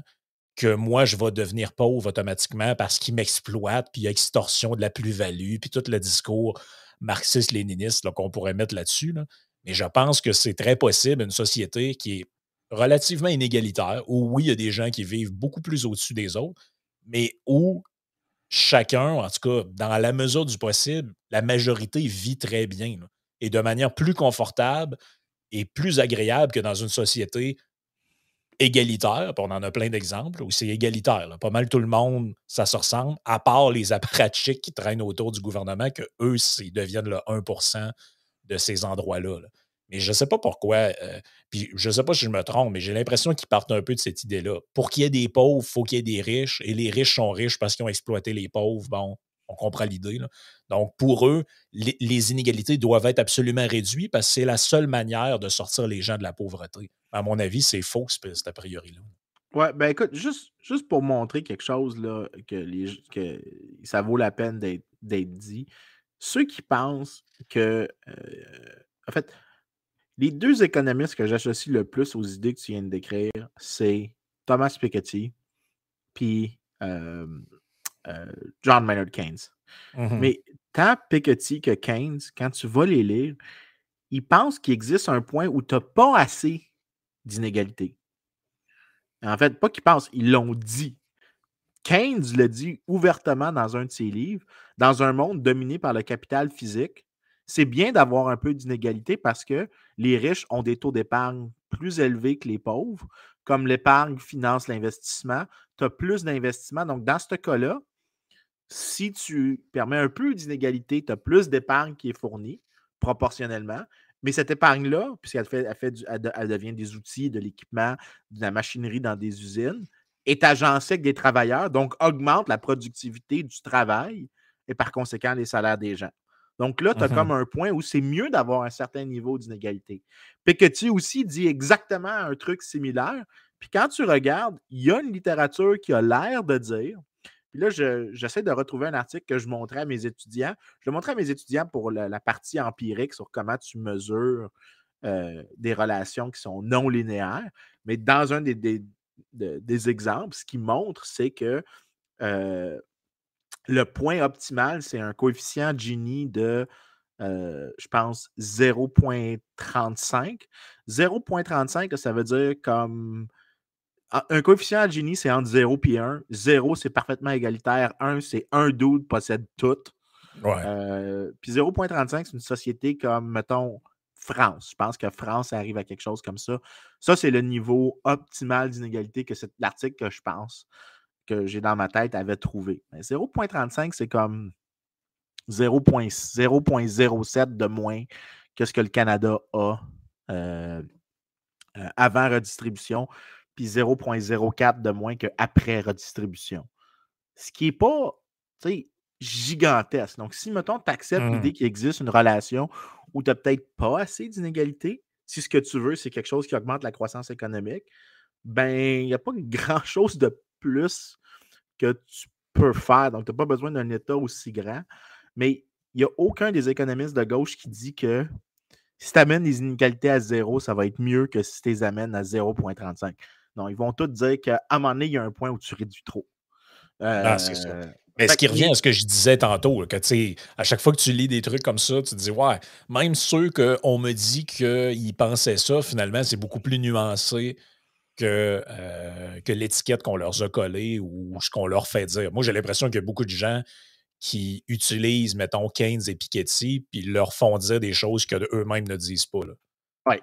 que moi, je vais devenir pauvre automatiquement parce qu'il m'exploite, puis il y a extorsion de la plus-value, puis tout le discours marxiste-léniniste qu'on pourrait mettre là-dessus. Mais je pense que c'est très possible, une société qui est relativement inégalitaire, où oui, il y a des gens qui vivent beaucoup plus au-dessus des autres, mais où chacun, en tout cas, dans la mesure du possible, la majorité vit très bien et de manière plus confortable et plus agréable que dans une société égalitaire. on en a plein d'exemples où c'est égalitaire. Pas mal tout le monde, ça se ressemble, à part les apparatchiks qui traînent autour du gouvernement, que eux, ils deviennent le 1% de ces endroits-là. là mais je ne sais pas pourquoi, euh, puis je ne sais pas si je me trompe, mais j'ai l'impression qu'ils partent un peu de cette idée-là. Pour qu'il y ait des pauvres, il faut qu'il y ait des riches, et les riches sont riches parce qu'ils ont exploité les pauvres. Bon, on comprend l'idée. Donc, pour eux, les, inégalités doivent être absolument réduites parce que c'est la seule manière de sortir les gens de la pauvreté. À mon avis, c'est faux, cet a priori-là. Ouais, ben écoute, juste, juste pour montrer quelque chose là, que ça vaut la peine d'être dit, ceux qui pensent que, euh, en fait, les deux économistes que j'associe le plus aux idées que tu viens de décrire, c'est Thomas Piketty puis John Maynard Keynes. Mmh Mais tant Piketty que Keynes, quand tu vas les lire, ils pensent qu'il existe un point où tu n'as pas assez d'inégalité. En fait, pas qu'ils pensent, ils l'ont dit. Keynes le dit ouvertement dans un de ses livres, dans un monde dominé par le capital physique, c'est bien d'avoir un peu d'inégalité parce que les riches ont des taux d'épargne plus élevés que les pauvres. Comme l'épargne finance l'investissement, tu as plus d'investissement. Donc, dans ce cas-là, si tu permets un peu d'inégalité, tu as plus d'épargne qui est fournie proportionnellement. Mais cette épargne-là, puisqu'elle devient des outils, de l'équipement, de la machinerie dans des usines, est agencée avec des travailleurs, donc augmente la productivité du travail et par conséquent les salaires des gens. Donc là, tu as mmh comme un point où c'est mieux d'avoir un certain niveau d'inégalité. Piketty aussi dit exactement un truc similaire. Puis quand tu regardes, il y a une littérature qui a l'air de dire, puis là, j'essaie de retrouver un article que je montrais à mes étudiants. Je le montrais à mes étudiants pour la, partie empirique sur comment tu mesures euh, des relations qui sont non linéaires. Mais dans un des, des, exemples, ce qui montre, c'est que euh, le point optimal, c'est un coefficient Gini de, euh, je pense, 0.35. 0.35, ça veut dire comme. Un coefficient Gini, c'est entre 0 et 1. 0, c'est parfaitement égalitaire. 1, c'est un dude possède tout. Euh, puis 0.35, c'est une société comme, mettons, France. Je pense que France arrive à quelque chose comme ça. Ça, c'est le niveau optimal d'inégalité que c'est l'article que je pense que j'ai dans ma tête avait trouvé. 0.35, c'est comme 0.07 de moins que ce que le Canada a euh, euh, avant redistribution, puis 0.04 de moins qu'après redistribution. Ce qui n'est pas gigantesque. Donc, si, mettons, tu acceptes l'idée mmh. qu'il existe une relation où tu n'as peut-être pas assez d'inégalité, si ce que tu veux, c'est quelque chose qui augmente la croissance économique, ben, il n'y a pas grand-chose de plus que tu peux faire. Donc, tu n'as pas besoin d'un État aussi grand. Mais il n'y a aucun des économistes de gauche qui dit que si tu amènes les inégalités à zéro, ça va être mieux que si tu les amènes à 0,35. Non, ils vont tous dire qu'à un moment donné, il y a un point où tu réduis trop. ah, c'est ça. Euh, Mais ce qui revient à ce que je disais tantôt, que à chaque fois que tu lis des trucs comme ça, tu te dis Ouais, même ceux qu'on me dit qu'ils pensaient ça, finalement, c'est beaucoup plus nuancé que, euh, que l'étiquette qu'on leur a collée ou ce qu'on leur fait dire. Moi, j'ai l'impression qu'il y a beaucoup de gens qui utilisent, mettons, Keynes et Piketty, puis leur font dire des choses qu'eux-mêmes ne disent pas. Oui.